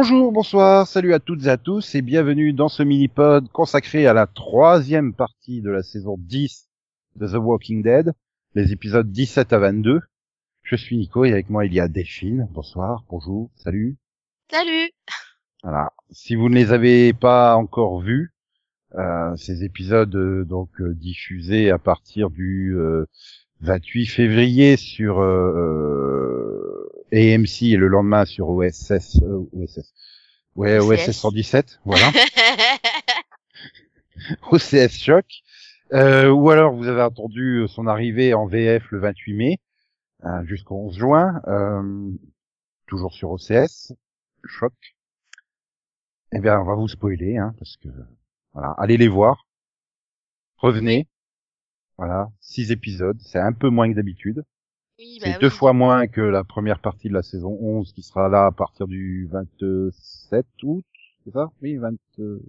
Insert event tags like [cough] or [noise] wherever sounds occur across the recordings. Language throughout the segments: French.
Bonjour, bonsoir, salut à toutes et à tous et bienvenue dans ce mini-pod consacré à la troisième partie de la saison 10 de The Walking Dead, les épisodes 17 à 22. Je suis Nico et avec moi il y a Delphine. Bonsoir, bonjour, salut. Salut Voilà. Si vous ne les avez pas encore vus, euh, ces épisodes euh, donc euh, diffusés à partir du 28 février sur euh, AMC et le lendemain sur OSS, OSS. Ouais, OSS 117, voilà. [laughs] OCS Choc. Euh, ou alors vous avez attendu son arrivée en VF le 28 mai euh, jusqu'au 11 juin, euh, toujours sur OCS Choc. Eh bien, on va vous spoiler, hein, parce que voilà, allez les voir, revenez, voilà, six épisodes, c'est un peu moins que d'habitude. Oui, c'est bah deux fois moins que la première partie de la saison 11 qui sera là à partir du 27 août, c'est ça? Oui, 20. euh,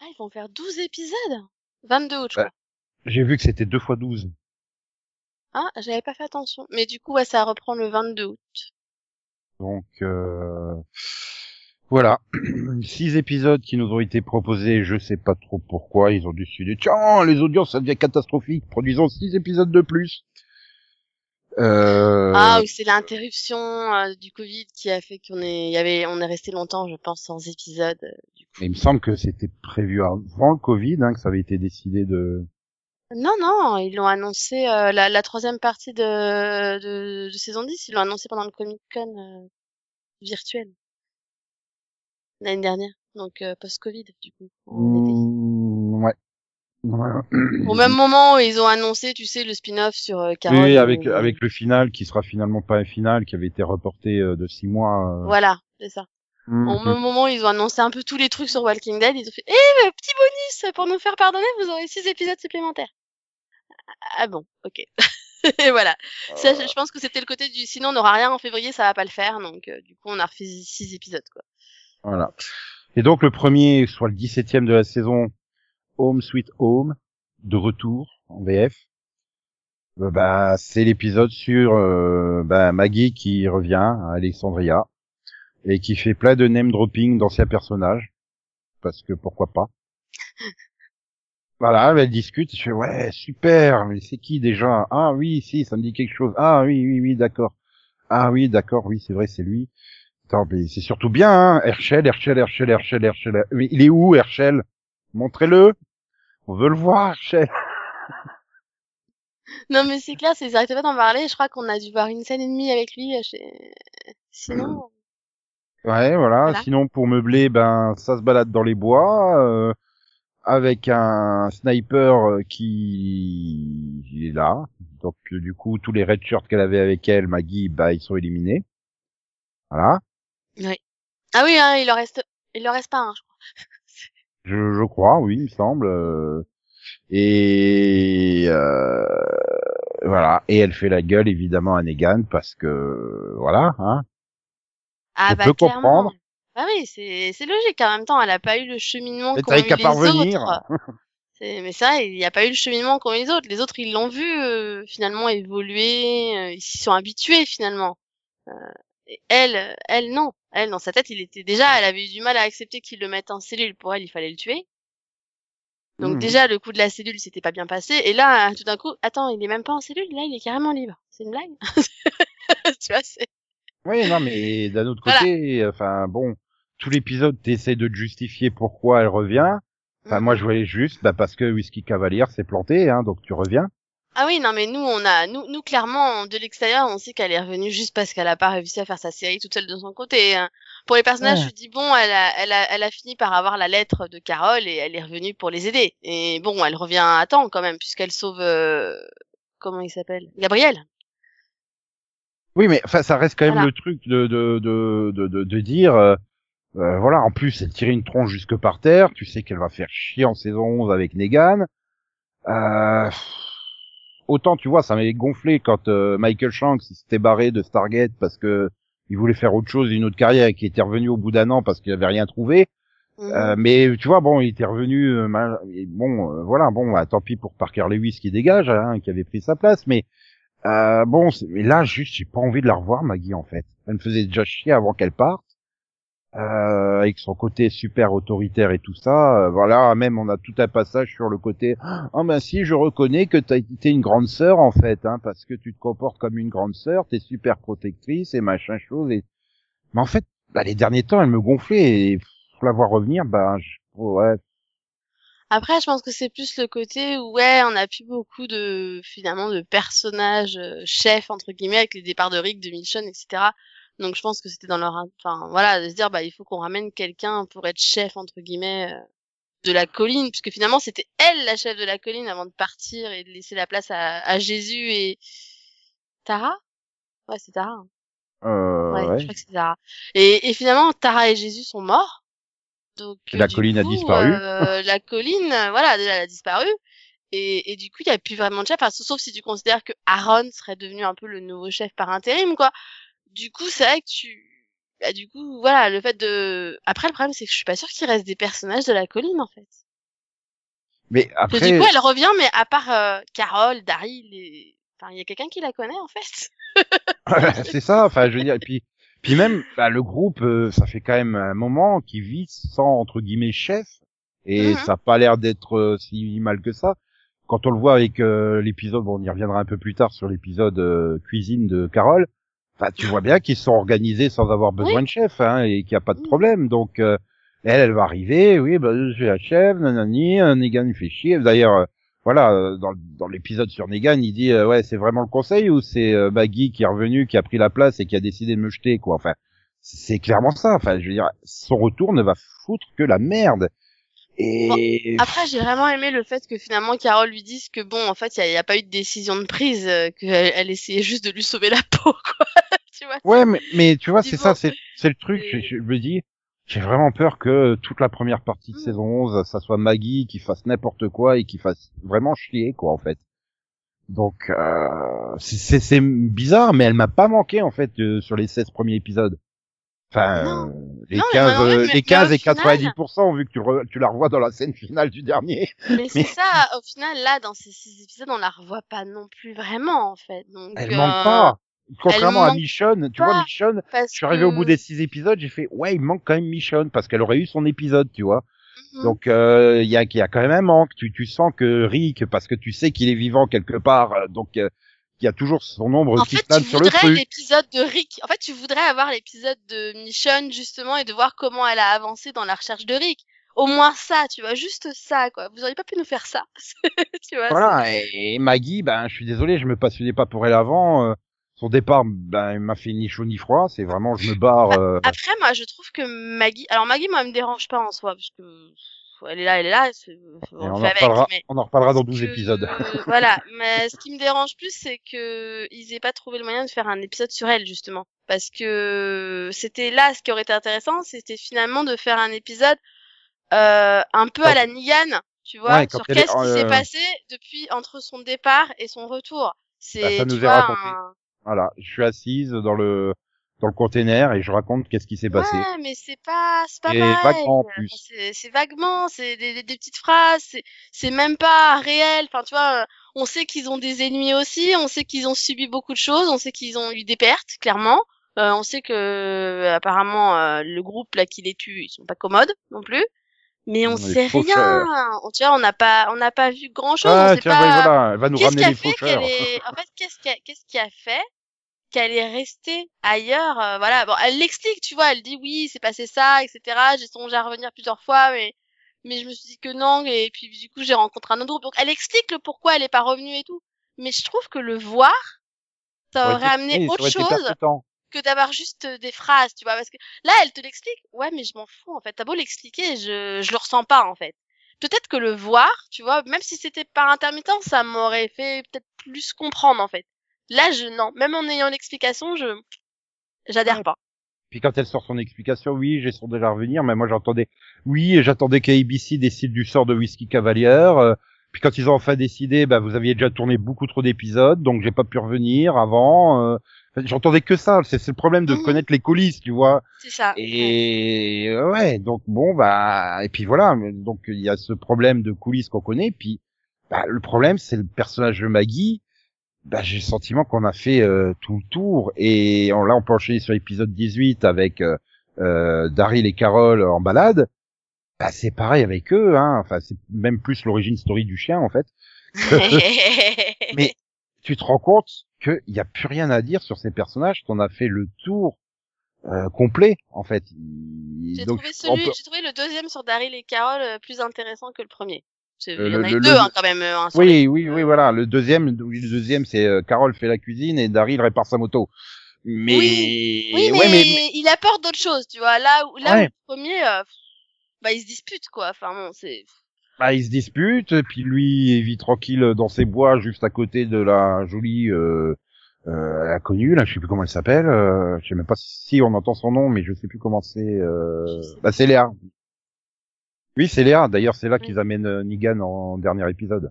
Ah, ils vont faire 12 épisodes? 22 août, je crois. J'ai vu que c'était deux fois 12. Ah, j'avais pas fait attention. Mais du coup, ouais, ça reprend le 22 août. Donc euh, voilà, [clears throat] six épisodes qui nous ont été proposés. Je sais pas trop pourquoi ils ont décidé. Tiens, les audiences ça devient catastrophique. Produisons six épisodes de plus. Euh, Ah, oui, c'est l'interruption euh, du Covid qui a fait qu'on est, il y avait, on est resté longtemps, je pense, sans épisode. euh, du coup. il me semble que c'était prévu avant le Covid, hein, que ça avait été décidé de. Non, non, ils l'ont annoncé, euh, la, la troisième partie de, de, de saison 10, ils l'ont annoncé pendant le Comic Con euh, virtuel. L'année dernière. Donc, euh, post-Covid, du coup. en. Mmh. Ouais. Au même moment où ils ont annoncé, tu sais, le spin-off sur euh, Carole. Oui, avec où- avec le final qui sera finalement pas un final, qui avait été reporté euh, de six mois. euh. Voilà, c'est ça. Mhm. Au même moment, ils ont annoncé un peu tous les trucs sur Walking Dead. Ils ont fait, eh, petit bonus pour nous faire pardonner, vous aurez six épisodes supplémentaires. Ah bon, ok. [laughs] Et voilà. Ça, je pense que c'était le côté du, sinon on n'aura rien en février, ça va pas le faire. Donc, euh, du coup, on a refait six épisodes, quoi. Voilà. Et donc le premier, soit le 17e de la saison, Home Sweet Home, de retour en VF. Euh, bah, c'est l'épisode sur euh, bah, Maggie qui revient à Alexandria et qui fait plein de name dropping d'anciens personnages parce que pourquoi pas. [laughs] Voilà, elle discute, je fais ouais super, mais c'est qui déjà? Ah oui, si, ça me dit quelque chose. Ah oui, oui, oui, d'accord. Ah oui, d'accord, oui, c'est vrai, c'est lui. Attends, mais c'est surtout bien, hein. Herschel, Herschel, Herschel, Herschel, Herschel. Il est où, Herschel? Montrez-le. On veut le voir, Herschel. [laughs] Non, mais c'est clair, c'est- ils arrêtaient pas d'en parler. Je crois qu'on a dû voir une scène et demie avec lui. euh, chez- Sinon, Ouais, voilà. Voilà. Sinon, pour meubler, ben, ça se balade dans les bois, euh, avec un sniper euh, qui il est là. Donc, euh, du coup, tous les red shirts qu'elle avait avec elle, Maggie, bah, ils sont éliminés. Voilà. ah oui, hein, il leur reste, il leur reste pas un, je crois. Je, je crois, oui, il me semble. euh, Et euh, voilà. Et elle fait la gueule évidemment à Negan parce que voilà, hein. Ah Je bah peux clairement. comprendre. Bah oui, c'est c'est logique. En même temps, elle a pas eu le cheminement qu'ont eu les parvenir. autres. [laughs] Mais vrai, il n'y a pas eu le cheminement qu'ont les autres. Les autres, ils l'ont vu euh, finalement évoluer, euh, ils s'y sont habitués finalement. Euh, et elle, elle non. Elle, dans sa tête, il était déjà, elle avait eu du mal à accepter qu'ils le mettent en cellule. Pour elle, il fallait le tuer. Donc Mhm. déjà, le coup de la cellule, c'était pas bien passé. Et là, tout d'un coup, attends, il est même pas en cellule. Là, il est carrément libre. C'est une blague [laughs] Tu vois, c'est Oui, non, mais d'un autre Voilà. côté, enfin bon, tout l'épisode t'essaie de te justifier pourquoi elle revient. Enfin, Mhm. moi, je voyais juste, bah, parce que Whisky Cavalier s'est planté, hein, donc tu reviens. Ah oui, non, mais nous, on a, nous, nous clairement, de l'extérieur, on sait qu'elle est revenue juste parce qu'elle a pas réussi à faire sa série toute seule de son côté. hein. Pour les personnages, Ouais. je dis bon, elle a, elle a, elle a fini par avoir la lettre de Carole et elle est revenue pour les aider. Et bon, elle revient à temps quand même puisqu'elle sauve, euh, comment il s'appelle, Gabriel. Oui, mais enfin, ça reste quand même Voilà. le truc de de de de, de, de dire, euh, euh, voilà, en plus, elle tirait une tronche jusque par terre. Tu sais qu'elle va faire chier en saison 11 avec Negan. Euh, autant, tu vois, ça m'avait gonflé quand euh, Michael Shanks il s'était barré de Stargate parce que il voulait faire autre chose, une autre carrière, et qui était revenu au bout d'un an parce qu'il avait rien trouvé. Mhm. Euh, mais tu vois, bon, il était revenu, euh, mal- et bon, euh, voilà, bon, bah, tant pis pour Parker Lewis qui dégage, hein, qui avait pris sa place, mais euh, bon, mais là, juste, j'ai pas envie de la revoir, Maggie, en fait. Elle me faisait déjà chier avant qu'elle parte. Euh, avec son côté super autoritaire et tout ça. euh, voilà, même on a tout un passage sur le côté ah ben si je reconnais que t'as été une grande sœur en fait, hein, parce que tu te comportes comme une grande sœur, t'es super protectrice et machin chose. Et... Mais en fait, bah, les derniers temps, elle me gonflait et pour la voir revenir, bah je... ouais, Après, je pense que c'est plus le côté où, ouais, on a plus beaucoup de, finalement, de personnages euh, chefs, entre guillemets, avec les départs de Rick, de Michonne, etc. Donc, je pense que c'était dans leur, enfin, voilà, de se dire, bah, il faut qu'on ramène quelqu'un pour être chef, entre guillemets, euh, de la colline, puisque finalement, c'était elle, la chef de la colline, avant de partir et de laisser la place à, à Jésus et Tara? Ouais, c'est Tara. hein. euh, Ouais, ouais. je crois que c'est Tara. Et, et finalement, Tara et Jésus sont morts. Donc, La colline a disparu. euh, la colline, euh, voilà, déjà, elle a disparu. Et, et du coup, il n'y a plus vraiment de chef, enfin, sauf si tu considères que Aaron serait devenu un peu le nouveau chef par intérim, quoi. Du coup, c'est vrai que tu, bah, du coup, voilà, le fait de, après, le problème, c'est que je suis pas sûre qu'il reste des personnages de la colline, en fait. Mais Parce que après, du coup, elle revient, mais à part euh, Carole, Daryl, et... enfin, il y a quelqu'un qui la connaît, en fait. [laughs] c'est ça. Enfin, je veux dire, et puis, puis même, bah, le groupe, euh, ça fait quand même un moment qu'il vit sans entre guillemets chef, et Mhm. ça a pas l'air d'être euh, si mal que ça. Quand on le voit avec euh, l'épisode, bon, on y reviendra un peu plus tard sur l'épisode euh, cuisine de Carole. Enfin, tu vois bien qu'ils sont organisés sans avoir besoin de chef, hein, et qu'il n'y a pas de Mhm. problème. Donc, euh, elle, elle va arriver, oui, bah, je suis la chef, nanani, euh, Negan il fait chier. D'ailleurs, euh, voilà, euh, dans, dans l'épisode sur Negan, il dit, euh, ouais, c'est vraiment le conseil ou c'est Maggie qui est revenu, qui a pris la place et qui a décidé de me jeter, quoi. Enfin, c'est clairement ça. Enfin, je veux dire, son retour ne va foutre que la merde. Et Après, j'ai vraiment aimé le fait que finalement Carole lui dise que bon, en fait, il n'y a, pas eu de décision de prise, euh, qu'elle elle essayait juste de lui sauver la [laughs] peau, quoi. [laughs] tu vois ouais, mais, mais tu vois, c'est bon. ça, c'est le truc. Et- Je, je me dis, j'ai vraiment peur que toute la première partie de Mm. saison 11, ça soit Maggie qui fasse n'importe quoi et qui fasse vraiment chier, quoi, en fait. Donc, euh, c'est bizarre, mais elle m'a pas manqué, en fait, euh, sur les 16 premiers épisodes. Enfin, euh, les Non, mais 15, moi, en fait, euh, mais- les mais 15 au et final- 90%, vu que tu, re- tu la revois dans la scène finale du dernier. Mais [laughs] c'est ça, au final, là, dans ces six épisodes, on la revoit pas non plus vraiment, en fait. Donc, Elle euh, manque pas. Contrairement à Michonne, tu vois, Michonne, je suis arrivé au bout des 6 épisodes, j'ai fait, ouais, il manque quand même Michonne, parce qu'elle aurait eu son épisode, tu vois. Mhm. Donc euh, il y a y a quand même un manque. Tu tu sens que Rick parce que tu sais qu'il est vivant quelque part, euh, donc euh, il y a toujours son ombre En qui fait, plane tu sur le voudrais truc. l'épisode de Rick. En fait, tu voudrais avoir l'épisode de Michonne, justement, et de voir comment elle a avancé dans la recherche de Rick. Au moins ça, tu vois, juste ça, quoi. Vous auriez pas pu nous faire ça. [laughs] tu vois. Voilà. Et, Maggie, ben je suis désolé, je me passionnais pas pour elle avant. euh, son départ, ben il m'a fait ni chaud ni froid. C'est vraiment je me barre. euh, Après, moi, je trouve que Maggie, alors Maggie, moi, elle me dérange pas en soi, parce que elle est là, elle est là, c'est- on, on, en avec, reparlera, mais on en reparlera dans ce 12 que- épisodes. [laughs] voilà, mais ce qui me dérange plus, c'est que ils aient pas trouvé le moyen de faire un épisode sur elle, justement, parce que c'était là ce qui aurait été intéressant, c'était finalement de faire un épisode euh, un peu à la Nian, tu vois, Ouais, sur qu'est-ce qui s'est euh, passé depuis entre son départ et son retour. C'est, Bah, ça tu nous est raconté. un- Voilà, je suis assise dans le dans le container et je raconte qu'est-ce qui s'est passé. Ouais, mais c'est pas, c'est pas pareil. Enfin, C'est, vaguement, c'est des, des, des petites phrases, c'est, c'est même pas réel. Enfin, tu vois, on sait qu'ils ont des ennemis aussi, on sait qu'ils ont subi beaucoup de choses, on sait qu'ils ont eu des pertes, clairement. Euh, on sait que euh, apparemment euh, le groupe là qui les tue, ils sont pas commodes non plus. Mais on sait faucheurs. rien. On, tu vois, on n'a pas, on n'a pas vu grand chose. on Ah sait tiens, pas. oui, voilà, elle va nous ramener les fait est, en fait, qu'est-ce qui a, qu'est-ce qui a fait? Qu'elle est restée ailleurs, euh, voilà. Bon, elle l'explique, tu vois, elle dit oui, c'est passé ça, etc. J'ai songé à revenir plusieurs fois, mais, mais je me suis dit que non, et puis du coup, j'ai rencontré un autre groupe. Donc, elle explique le pourquoi elle est pas revenue et tout. Mais je trouve que le voir, ça aurait amené autre chose que d'avoir juste euh, des phrases, tu vois, parce que là, elle te l'explique, ouais, mais je m'en fous, en fait, t'as beau l'expliquer, je, je le ressens pas, en fait. Peut-être que le voir, tu vois, même si c'était par intermittent, ça m'aurait fait peut-être plus comprendre, en fait. Là, je, non, même en ayant l'explication, je, j'adhère pas. Puis quand elle sort son explication, oui, j'ai songé à revenir, mais moi j'entendais, oui, et j'attendais qu'ABC décide du sort de Whisky Cavalier. euh, puis quand ils ont enfin décidé, bah, vous aviez déjà tourné beaucoup trop d'épisodes, donc j'ai pas pu revenir avant. euh, j'entendais que ça. C'est le problème de connaître les coulisses, tu vois. C'est ça. Et ouais, donc bon, bah, et puis voilà. mais Donc il y a ce problème de coulisses qu'on connaît. Puis bah, le problème, c'est le personnage de Maggie. Bah, j'ai le sentiment qu'on a fait euh, tout le tour et on- là on peut enchaîner sur l'épisode 18 avec euh, euh, Daryl et Carol en balade, bah, c'est pareil avec eux, hein. Enfin, c'est même plus l'origine story du chien, en fait. [laughs] Mais tu te rends compte qu'il n'y a plus rien à dire sur ces personnages, qu'on a fait le tour euh, complet, en fait. J'ai trouvé, celui, peut- j'ai trouvé le deuxième sur Daryl et Carol euh, plus intéressant que le premier. Il y en a le- deux le- hein, quand même. euh, les- Oui, oui, oui, voilà. Le deuxième, le deuxième, c'est euh, Carol fait la cuisine et Daryl répare sa moto. Mais, Oui, mais, ouais, mais, mais- il apporte d'autres choses, tu vois. Là où, là où le premier, euh, bah, il se dispute, quoi. Enfin bon, c'est. bah, ils se disputent, puis lui il vit tranquille dans ses bois juste à côté de la jolie euh, euh, inconnue, là, je sais plus comment elle s'appelle. Euh, je sais même pas si on entend son nom, mais je sais plus comment c'est. Euh... Bah, c'est Léa. Oui, c'est Léa. D'ailleurs, c'est là qu'ils amènent euh, Negan en dernier épisode.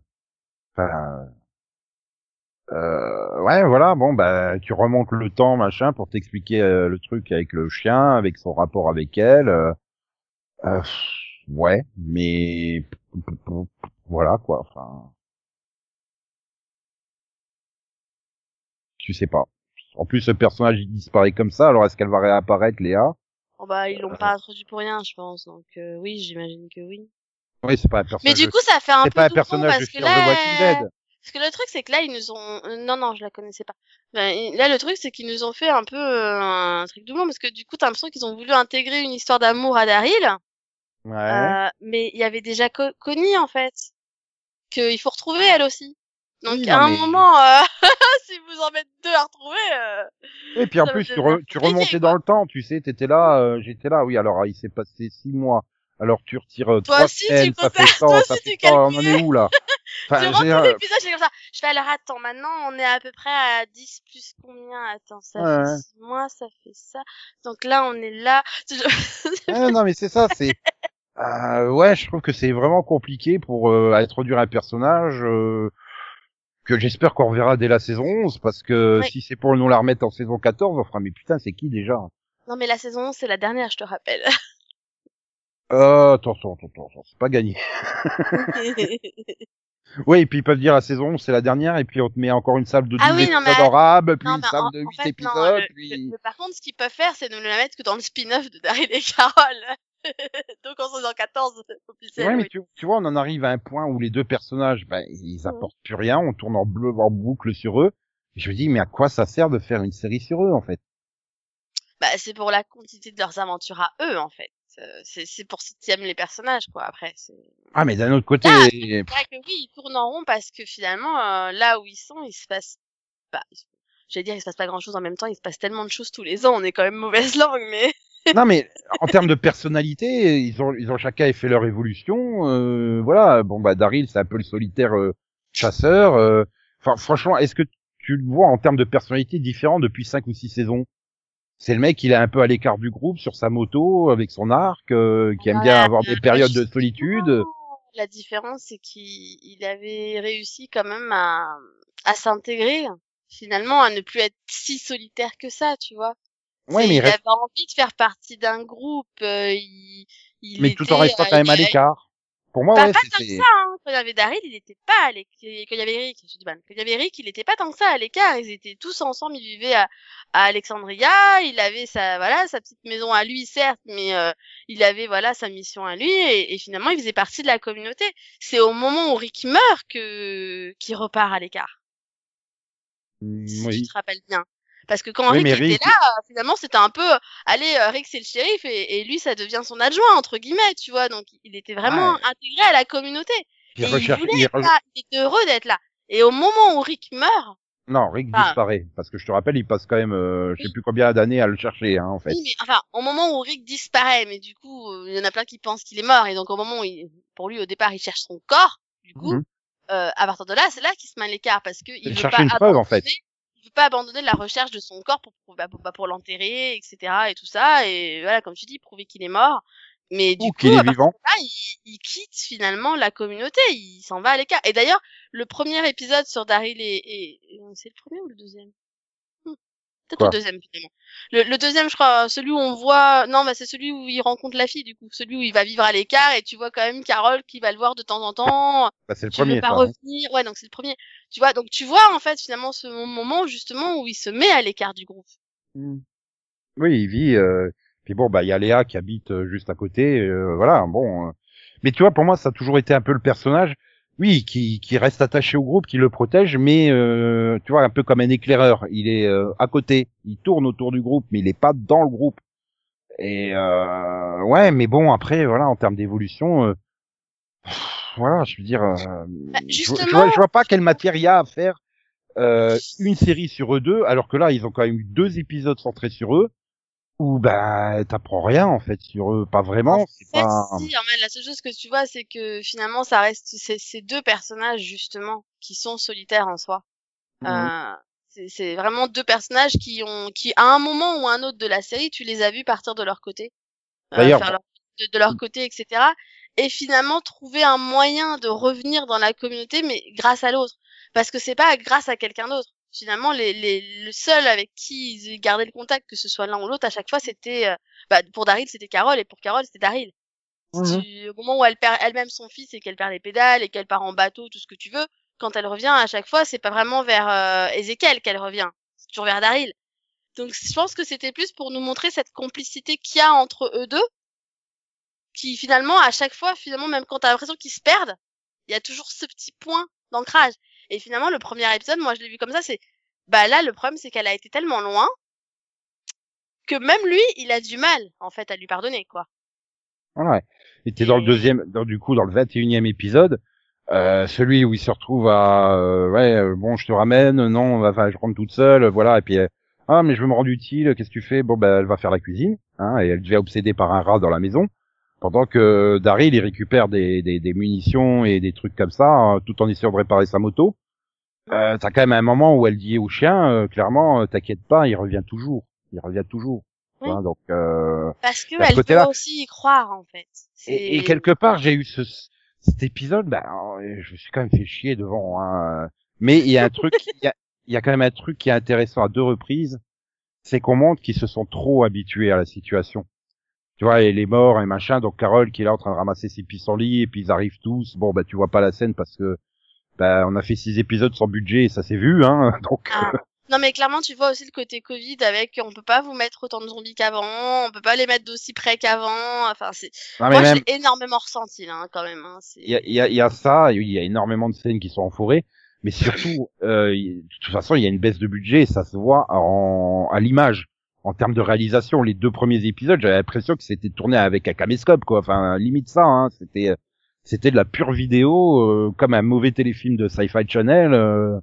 Enfin, euh, ouais, voilà. Bon, bah, tu remontes le temps, machin, pour t'expliquer euh, le truc avec le chien, avec son rapport avec elle. ouais, mais voilà quoi. Enfin, tu sais pas. En plus, ce personnage il disparaît comme ça. Alors, est-ce qu'elle va réapparaître, Léa? Oh, bah, ils l'ont Euh. pas introduit pour rien, je pense. Donc euh, oui, j'imagine que oui. Oui, c'est pas un Mais personnage. du coup, ça fait un peu pas un doublon personnage parce de que là, the Walking Dead. parce que le truc c'est que là ils nous ont, euh, non non, je la connaissais pas. Ben, là le truc c'est qu'ils nous ont fait un peu euh, un truc doublon parce que du coup t'as l'impression qu'ils ont voulu intégrer une histoire d'amour à Daryl, Ouais. euh, mais il y avait déjà Co- Connie en fait, qu'il faut retrouver elle aussi. Donc Oui, à un mais- moment, euh, [laughs] si vous en mettez deux à retrouver, euh, Et puis en ça plus, tu, re- tu remontais quoi. dans le temps, tu sais, t'étais là, euh, j'étais là, oui, alors il s'est passé six mois. Alors tu retires euh, Toi trois aussi, tu ça fait toi ça aussi, fait tu on en est où là? [laughs] Enfin, tu j'ai, euh, l'épisode, je fais comme ça. Je fais alors attends, maintenant on est à peu près à 10 plus combien? Attends, ça Ouais. fait 6 mois, ça fait ça. Donc là on est là. [laughs] ah, non mais c'est ça, c'est... Euh, ouais, je trouve que c'est vraiment compliqué pour euh, introduire un personnage euh, que j'espère qu'on reverra dès la saison 11, parce que Ouais. si c'est pour nous la remettre en saison 14, on fera, mais putain, c'est qui déjà? Non mais la saison 11 c'est la dernière, je te rappelle. [laughs] euh, attention, attention, attention, c'est pas gagné. [laughs] Oui, et puis ils peuvent dire la saison 11, c'est la dernière, et puis on te met encore une salle de 12 Ah oui, non, épisodes mais- puis non une salle en, de en 8 fait non. épisodes, le- puis... le- le- par contre ce qu'ils peuvent faire c'est ne la mettre que dans le spin-off de Daryl et Carol. [laughs] Donc en saison 14 [laughs] officiel. Ouais, mais oui. tu, tu vois, on en arrive à un point où les deux personnages, ben, ils Mhm. apportent plus rien, on tourne en bleu, en boucle sur eux. Et je me dis, mais à quoi ça sert de faire une série sur eux, en fait? Bah c'est pour la quantité de leurs aventures à eux en fait. Euh, C'est pour si tu aimes les personnages quoi. Après. Ah, mais d'un autre côté, Ah, pff, C'est vrai que oui, ils tournent en rond parce que finalement, euh, là où ils sont, il se passe pas. J'allais dire, il se passe pas grand chose en même temps, il se passe tellement de choses tous les ans, on est quand même mauvaise [laughs] langue, mais. Non, mais en termes de personnalité, ils ont, ils ont chacun fait leur évolution. Euh, voilà, bon, bah, Daryl, c'est un peu le solitaire euh, chasseur. euh. Enfin, franchement, est-ce que tu le vois en termes de personnalité différent depuis cinq ou six saisons? C'est le mec, il est un peu à l'écart du groupe sur sa moto, avec son arc, euh, qui aime bien avoir des périodes de solitude. La différence, c'est qu'il il avait réussi quand même à, à s'intégrer, finalement, à ne plus être si solitaire que ça, tu vois. Ouais, mais il il reste- avait envie de faire partie d'un groupe, euh, il, il mais tout en était, restant quand même à l'écart. Pour moi, Bah, ouais, pas tant que ça, hein. Quand il y avait Daryl, il était pas à l'écart. Quand il y avait Eric, je dis mal. Quand il y avait Eric, il était pas tant que ça à l'écart. Ils étaient tous ensemble, ils vivaient à, à Alexandria. Il avait sa, voilà, sa petite maison à lui, certes, mais euh, il avait, voilà, sa mission à lui. Et, et finalement, il faisait partie de la communauté. C'est au moment où Rick meurt que, qu'il repart à l'écart. Mm, Si oui. tu te rappelles bien. Parce que quand Oui, Rick était là, finalement, c'était un peu, allez, euh, Rick c'est le shérif et, et lui ça devient son adjoint entre guillemets, tu vois. Donc il était vraiment intégré à la communauté. Il Et recherche- il voulait il être re- là, il était heureux d'être là. Et au moment où Rick meurt, Non, Rick disparaît. Parce que je te rappelle, il passe quand même, euh, je sais plus combien d'années à le chercher, hein, en fait. oui, mais enfin, au moment où Rick disparaît, mais du coup, euh, il y en a plein qui pensent qu'il est mort, et donc au moment où, il, pour lui, au départ, il cherche son corps, du coup, Mhm. euh, à partir de là, c'est là qu'il se met à l'écart, parce que il Il veut cherche pas une preuve, en fait. Veut pas abandonner la recherche de son corps pour, pour, bah, pour, bah, pour l'enterrer, etc., et tout ça, et voilà, comme tu dis, prouver qu'il est mort. Mais du Ou coup, qu'il est à partir vivant. de là, il, il quitte finalement la communauté, il s'en va à l'écart. Et d'ailleurs, le premier épisode sur Daryl et, c'est le premier ou le deuxième? Peut-être le deuxième finalement. Le, le deuxième, je crois, celui où on voit, non, bah c'est celui où il rencontre la fille du coup, celui où il va vivre à l'écart et tu vois quand même Carole qui va le voir de temps en temps. Bah, c'est le Tu veux premier, pas ça. hein. revenir, ouais, donc c'est le premier. Tu vois, donc tu vois en fait finalement ce moment justement où il se met à l'écart du groupe. Mm. Oui, il vit, euh, Puis bon, bah il y a Léa qui habite euh, juste à côté, euh, voilà, bon. euh. Mais tu vois, pour moi, ça a toujours été un peu le personnage, oui, qui, qui reste attaché au groupe, qui le protège, mais euh, tu vois, un peu comme un éclaireur. Il est euh, à côté, il tourne autour du groupe, mais il est pas dans le groupe. Et euh, ouais, mais bon, après, voilà, en termes d'évolution, euh, voilà, je veux dire, euh, Bah, je, vois, je vois pas quelle matière il y a à faire euh, une série sur eux deux, alors que là, ils ont quand même eu deux épisodes centrés sur eux, où ben t'apprends rien en fait sur eux, pas vraiment. En C'est fait, pas. si, fait, la seule chose que tu vois, c'est que finalement, ça reste c'est ces deux personnages justement qui sont solitaires en soi. Mhm. Euh, c'est- vraiment deux personnages qui ont, qui à un moment ou un autre de la série, tu les as vus partir de leur côté, euh, D'ailleurs, faire leur- de, de leur côté, etc. Et finalement trouver un moyen de revenir dans la communauté, mais grâce à l'autre, parce que c'est pas grâce à quelqu'un d'autre. Finalement, les, les, le seul avec qui ils gardaient le contact, que ce soit l'un ou l'autre, à chaque fois, c'était, euh, bah, pour Daryl, c'était Carole, et pour Carole, c'était Daryl. Tu- au moment où elle perd elle-même son fils et qu'elle perd les pédales et qu'elle part en bateau, tout ce que tu veux, quand elle revient à chaque fois, c'est pas vraiment vers euh, Ezekiel qu'elle revient, c'est toujours vers Daryl. Donc je pense que c'était plus pour nous montrer cette complicité qu'il y a entre eux deux, qui finalement à chaque fois, finalement même quand t'as l'impression qu'ils se perdent, il y a toujours ce petit point d'ancrage. Et finalement le premier épisode, moi je l'ai vu comme ça, c'est bah là le problème c'est qu'elle a été tellement loin que même lui, il a du mal en fait à lui pardonner quoi. Ouais. Et t'es dans le deuxième, dans, du coup, dans le 21e épisode, euh, celui où il se retrouve à, euh, ouais, euh, bon, je te ramène, non, enfin, je rentre toute seule, voilà, et puis, euh, ah, mais je veux me rendre utile, qu'est-ce que tu fais? Bon, ben, elle va faire la cuisine, hein, et elle devient obsédée par un rat dans la maison, pendant que Daryl, il récupère des, des, des munitions et des trucs comme ça, hein, tout en essayant de réparer sa moto. Euh, t'as quand même un moment où elle dit au chien, euh, clairement, euh, t'inquiète pas, il revient toujours, il revient toujours. Oui. Hein, donc, euh, Parce que elle peut aussi y croire en fait. Et, quelque part, j'ai eu ce, cet épisode, ben, euh, je me suis quand même fait chier devant. Hein. Mais il y a un truc, il y a, il y a quand même un truc qui est intéressant à deux reprises, c'est qu'on montre qu'ils se sont trop habitués à la situation. Tu vois, et les morts et machin. Donc Carole qui est là en train de ramasser ses pissenlits et puis ils arrivent tous. Bon, bah tu vois pas la scène parce que ben on a fait six épisodes sans budget et ça s'est vu, hein. [laughs] Donc Ah. Non mais clairement tu vois aussi le côté Covid avec on peut pas vous mettre autant de zombies qu'avant, on peut pas les mettre d'aussi près qu'avant. Enfin c'est moi même, énormément ressenti là hein, quand même. Hein. Il y a, y, a, y a ça, il y a énormément de scènes qui sont en forêt, mais surtout, euh, de toute façon, il y a une baisse de budget, et ça se voit en, à l'image. En termes de réalisation, les deux premiers épisodes, j'avais l'impression que c'était tourné avec un caméscope, quoi. Enfin, limite ça, hein. C'était, c'était de la pure vidéo, euh, comme un mauvais téléfilm de Sci-Fi Channel. euh.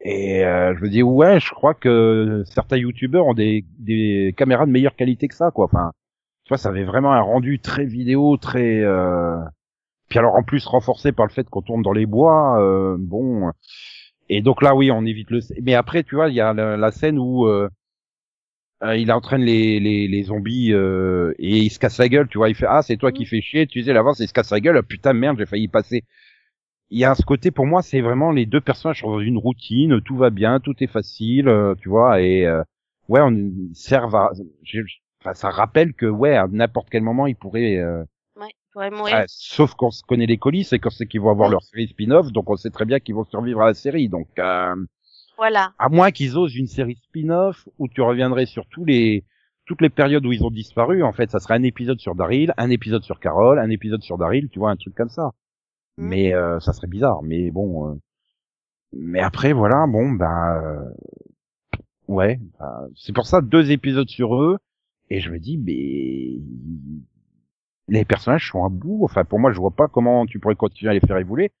et euh, je me dis, ouais, je crois que certains youtubeurs ont des, des caméras de meilleure qualité que ça, quoi. Enfin, tu vois, ça avait vraiment un rendu très vidéo, très. Euh... Puis alors en plus renforcé par le fait qu'on tourne dans les bois, euh, bon. Et donc là, oui, on évite le. Mais après, tu vois, il y a la, la scène où euh, il entraîne les, les, les zombies euh, et il se casse la gueule. Tu vois, il fait ah c'est toi qui fais chier. Tu disais l'avance, il se casse la gueule. Ah, putain merde, j'ai failli passer. Il y a ce côté pour moi, c'est vraiment les deux personnages sont dans une routine, tout va bien, tout est facile, euh, tu vois. Et euh, ouais, on servent à. Enfin, ça rappelle que ouais, à n'importe quel moment, ils pourraient. euh, Ouais, mourir. Sauf qu'on se connaît les colis, c'est qu'on sait qu'ils vont avoir leur série spin-off, donc on sait très bien qu'ils vont survivre à la série. Donc, euh, Voilà. à moins qu'ils osent une série spin-off où tu reviendrais sur tous les toutes les périodes où ils ont disparu, en fait, ça serait un épisode sur Daryl, un épisode sur Carol, un épisode sur Daryl, tu vois, un truc comme ça. Mm. Mais euh, ça serait bizarre. Mais bon, euh, mais après voilà, bon ben euh, ouais, ben, c'est pour ça deux épisodes sur eux. Et je me dis, mais les personnages sont à bout. Enfin, pour moi, je vois pas comment tu pourrais continuer à les faire évoluer.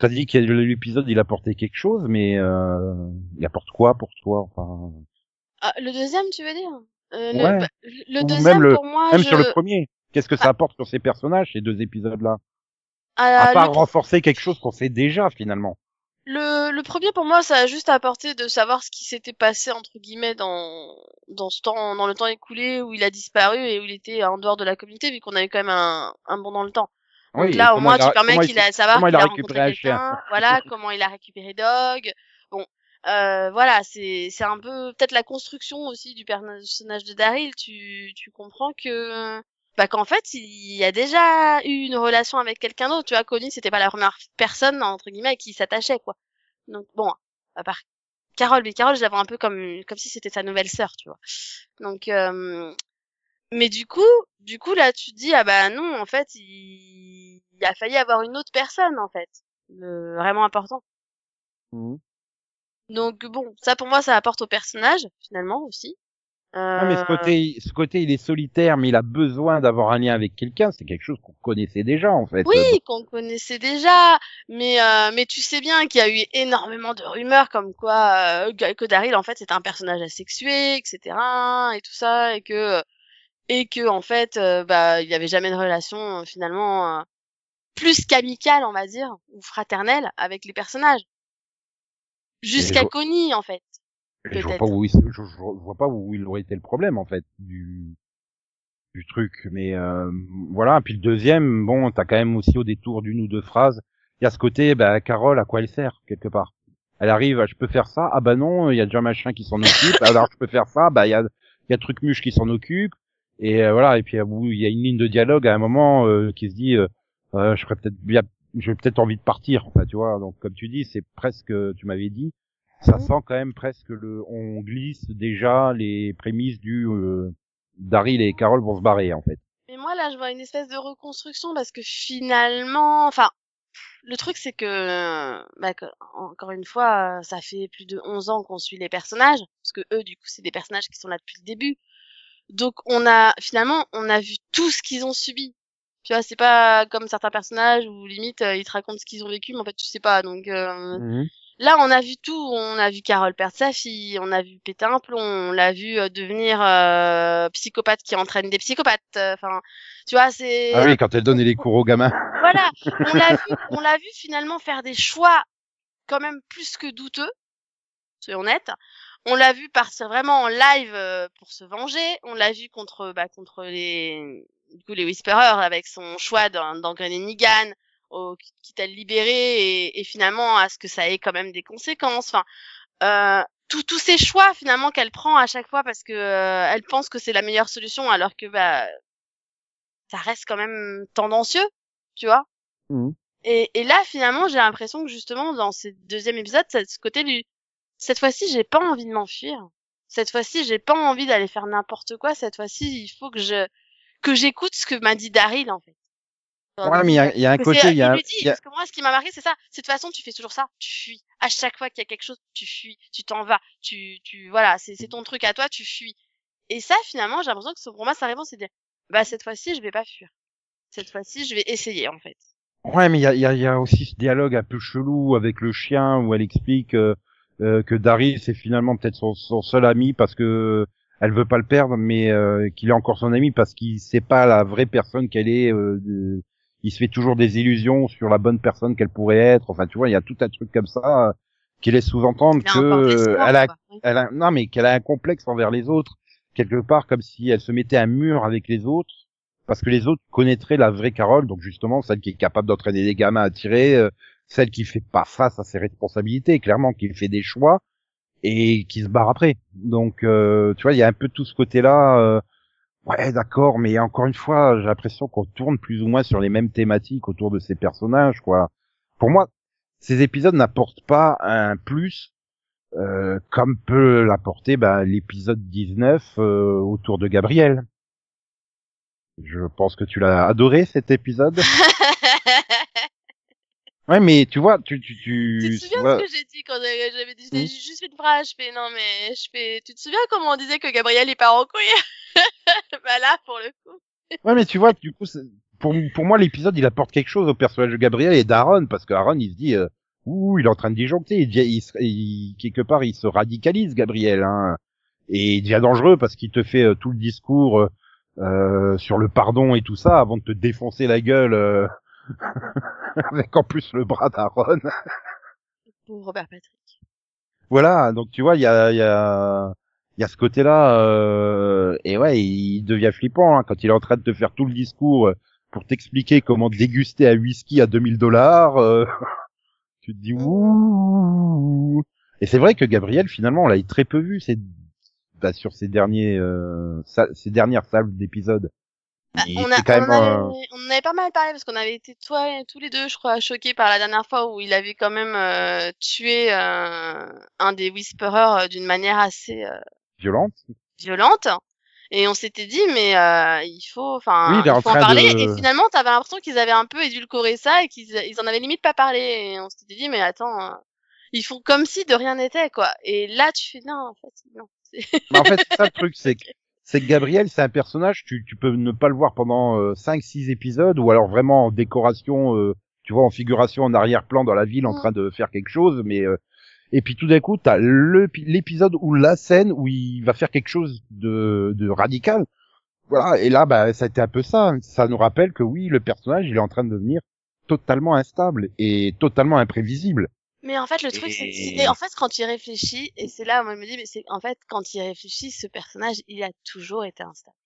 T'as dit que l'épisode il apportait quelque chose, mais euh, il apporte quoi pour toi Enfin, Ah, le deuxième, tu veux dire? Euh, le, Ouais. bah, le deuxième même le- pour moi, même je... sur le premier, qu'est-ce que ça apporte sur ces personnages ces deux épisodes-là? Ah, À part le, renforcer quelque chose qu'on sait déjà finalement. le, le premier pour moi, ça a juste apporté de savoir ce qui s'était passé entre guillemets dans dans ce temps, dans le temps écoulé où il a disparu et où il était en dehors de la communauté, vu qu'on avait quand même un, un bon dans le temps. Donc Oui, là, au moins, a- tu permets qu'il a savoir comment il a récupéré chien. quelqu'un. Voilà, [laughs] comment il a récupéré Dog. Bon, euh, voilà, c'est c'est un peu peut-être la construction aussi du personnage de Daryl. Tu tu comprends que bah qu'en fait il y a déjà eu une relation avec quelqu'un d'autre. Tu as connu, c'était pas la première personne entre guillemets à qui s'attachait quoi. Donc bon, à part Carole, mais Carole, je la vois un peu comme comme si c'était sa nouvelle sœur, tu vois. Donc euh, mais du coup, du coup là, tu te dis ah bah non, en fait, il, il a failli avoir une autre personne en fait, le... vraiment important. Mhm. Donc bon, ça pour moi, ça apporte au personnage finalement aussi. Ah, mais ce Euh, côté, ce côté, il est solitaire, mais il a besoin d'avoir un lien avec quelqu'un. C'est quelque chose qu'on connaissait déjà, en fait. Oui, qu'on connaissait déjà, mais euh, mais tu sais bien qu'il y a eu énormément de rumeurs comme quoi euh, que Daryl en fait c'était un personnage asexué, etc. et tout ça, et que et que en fait euh, bah il y avait jamais de relation euh, finalement euh, plus qu'amicale on va dire ou fraternelle avec les personnages jusqu'à Connie en fait. Je vois pas où il, je, vois pas où il aurait été le problème, en fait, du, du truc. Mais euh, voilà. Puis le deuxième, bon, t'as quand même aussi au détour d'une ou deux phrases, il y a ce côté, bah, Carole, à quoi elle sert quelque part? Elle arrive, je peux faire ça? Ah bah non, il y a déjà machin qui s'en occupe. Alors je peux faire ça? Bah il y a, il y a truc muche qui s'en occupe. Et euh, voilà. Et puis bout, il y a une ligne de dialogue à un moment euh, qui se dit, euh, euh, je ferais peut-être bien, j'ai peut-être envie de partir. Enfin, tu vois. Donc comme tu dis, c'est presque, tu m'avais dit, ça sent quand même presque le, on glisse déjà les prémices du euh, Daryl et Carole vont se barrer en fait. Mais moi là je vois une espèce de reconstruction parce que finalement, enfin le truc c'est que, bah, que, encore une fois, euh, ça fait plus de 11 ans qu'on suit les personnages parce que eux du coup c'est des personnages qui sont là depuis le début. Donc on a finalement on a vu tout ce qu'ils ont subi. Tu vois, c'est pas comme certains personnages où limite euh, ils te racontent ce qu'ils ont vécu, mais en fait tu sais pas. Donc euh, là, on a vu tout. On a vu Carole perdre sa fille, on a vu péter un plomb, on l'a vu euh, devenir euh, psychopathe qui entraîne des psychopathes. Enfin, tu vois, c'est Ah oui, quand elle donne les cours aux gamins. voilà. [laughs] On l'a vu, on l'a vu finalement faire des choix quand même plus que douteux. Soyons honnêtes. On l'a vu partir vraiment en live euh, pour se venger. On l'a vu contre bah, contre les du coup les Whisperers avec son choix d'en- d'engrainer Negan, au, quitte à le libérer et, et finalement à ce que ça ait quand même des conséquences. Enfin, euh, tous tous ces choix finalement qu'elle prend à chaque fois parce que euh, elle pense que c'est la meilleure solution alors que bah ça reste quand même tendancieux, tu vois. Mhm. Et, et là, finalement, j'ai l'impression que justement, dans ce deuxième épisode, c'est ce côté du, cette fois-ci, j'ai pas envie de m'enfuir. Cette fois-ci, j'ai pas envie d'aller faire n'importe quoi. Cette fois-ci, il faut que je, que j'écoute ce que m'a dit Daryl, en fait. Ouais, mais il y a, il y a un côté, il y a, dit, y a- parce que moi, ce qui m'a marqué, c'est ça. C'est de toute façon, tu fais toujours ça. Tu fuis. À chaque fois qu'il y a quelque chose, tu fuis. Tu t'en vas. Tu, tu, voilà, c'est, c'est ton truc à toi, tu fuis. Et ça, finalement, j'ai l'impression que pour moi, sa réponse, c'est de dire, bah, cette fois-ci, je vais pas fuir. Cette fois-ci, je vais essayer, en fait. ouais, mais il y a, il y a, il y a aussi ce dialogue un peu chelou avec le chien où elle explique euh, euh, que Daryl c'est finalement peut-être son, son seul ami parce que elle veut pas le perdre, mais euh, qu'il est encore son ami parce qu'il sait pas la vraie personne qu'elle est. euh, de- il se fait toujours des illusions sur la bonne personne qu'elle pourrait être. Enfin, tu vois, il y a tout un truc comme ça euh, qui laisse sous-entendre que elle a elle a, non mais qu'elle a un complexe envers les autres quelque part comme si elle se mettait un mur avec les autres parce que les autres connaîtraient la vraie Carole donc justement celle qui est capable d'entraîner des gamins à tirer euh, celle qui fait pas face à ses responsabilités clairement qui fait des choix et qui se barre après donc euh, tu vois il y a un peu tout ce côté là ouais d'accord mais encore une fois j'ai l'impression qu'on tourne plus ou moins sur les mêmes thématiques autour de ces personnages quoi pour moi ces épisodes n'apportent pas un plus euh, comme peut l'apporter bah, l'épisode 19 euh, autour de Gabriel. Je pense que tu l'as adoré cet épisode. [laughs] ouais, mais tu vois, tu tu tu. Tu te souviens de ce que j'ai dit quand j'avais dit, j'ai Hmm. juste une phrase, je fais, non mais, je fais, tu te souviens comment on disait que Gabriel est part en couille? [laughs] bah là, pour le coup. Ouais, mais tu vois, du coup, pour pour moi l'épisode il apporte quelque chose au personnage de Gabriel et d'Aaron parce qu'Aaron il se dit. Euh, Ouh, il est en train de disjoncter, il, il, se- il- quelque part il se radicalise Gabriel, hein, et il devient dangereux parce qu'il te fait euh, tout le discours euh, euh, sur le pardon et tout ça avant de te défoncer la gueule euh, [laughs] avec en plus le bras d'Aaron. Pour Robert Patrick. voilà, donc tu vois, il y a, il y a, il y a ce côté-là, euh, et ouais, il devient flippant hein, quand il est en train de te faire tout le discours euh, pour t'expliquer comment déguster un whisky à 2000 dollars. euh, [laughs] tu te dis ouh. Et c'est vrai que Gabriel, finalement, on l'a très peu vu ces, bah, sur ces derniers, euh, sa- ces dernières salles d'épisodes. Bah, on, a, quand on, avait, on en avait pas mal parlé parce qu'on avait été toi, tous les deux, je crois, choqués par la dernière fois où il avait quand même euh, tué euh, un des Whisperers euh, d'une manière assez euh, violente. violente. Et on s'était dit, mais euh, il faut, enfin, Oui, il faut en parler. de- Et finalement, t'avais l'impression qu'ils avaient un peu édulcoré ça et qu'ils ils en avaient limite pas parlé. Et on s'était dit, mais attends, euh, ils font comme si de rien n'était, quoi. Et là, tu fais non, en fait, non. Mais en fait, c'est ça le truc, c'est que c'est que Gabriel, c'est un personnage, tu, tu peux ne pas le voir pendant 5-6 épisodes, ou alors vraiment en décoration, euh, tu vois, en figuration, en arrière-plan dans la ville, en Mm. train de faire quelque chose, mais euh, et puis tout d'un coup, t'as l'épisode ou la scène où il va faire quelque chose de, de radical. Voilà, et là, bah, ça a été un peu ça. Ça nous rappelle que oui, le personnage, il est en train de devenir totalement instable et totalement imprévisible. Mais en fait, le truc, c'est Et- et en fait, quand tu y réfléchis, et c'est là où je me dis, mais c'est, en fait, quand tu y réfléchis, ce personnage, il a toujours été instable.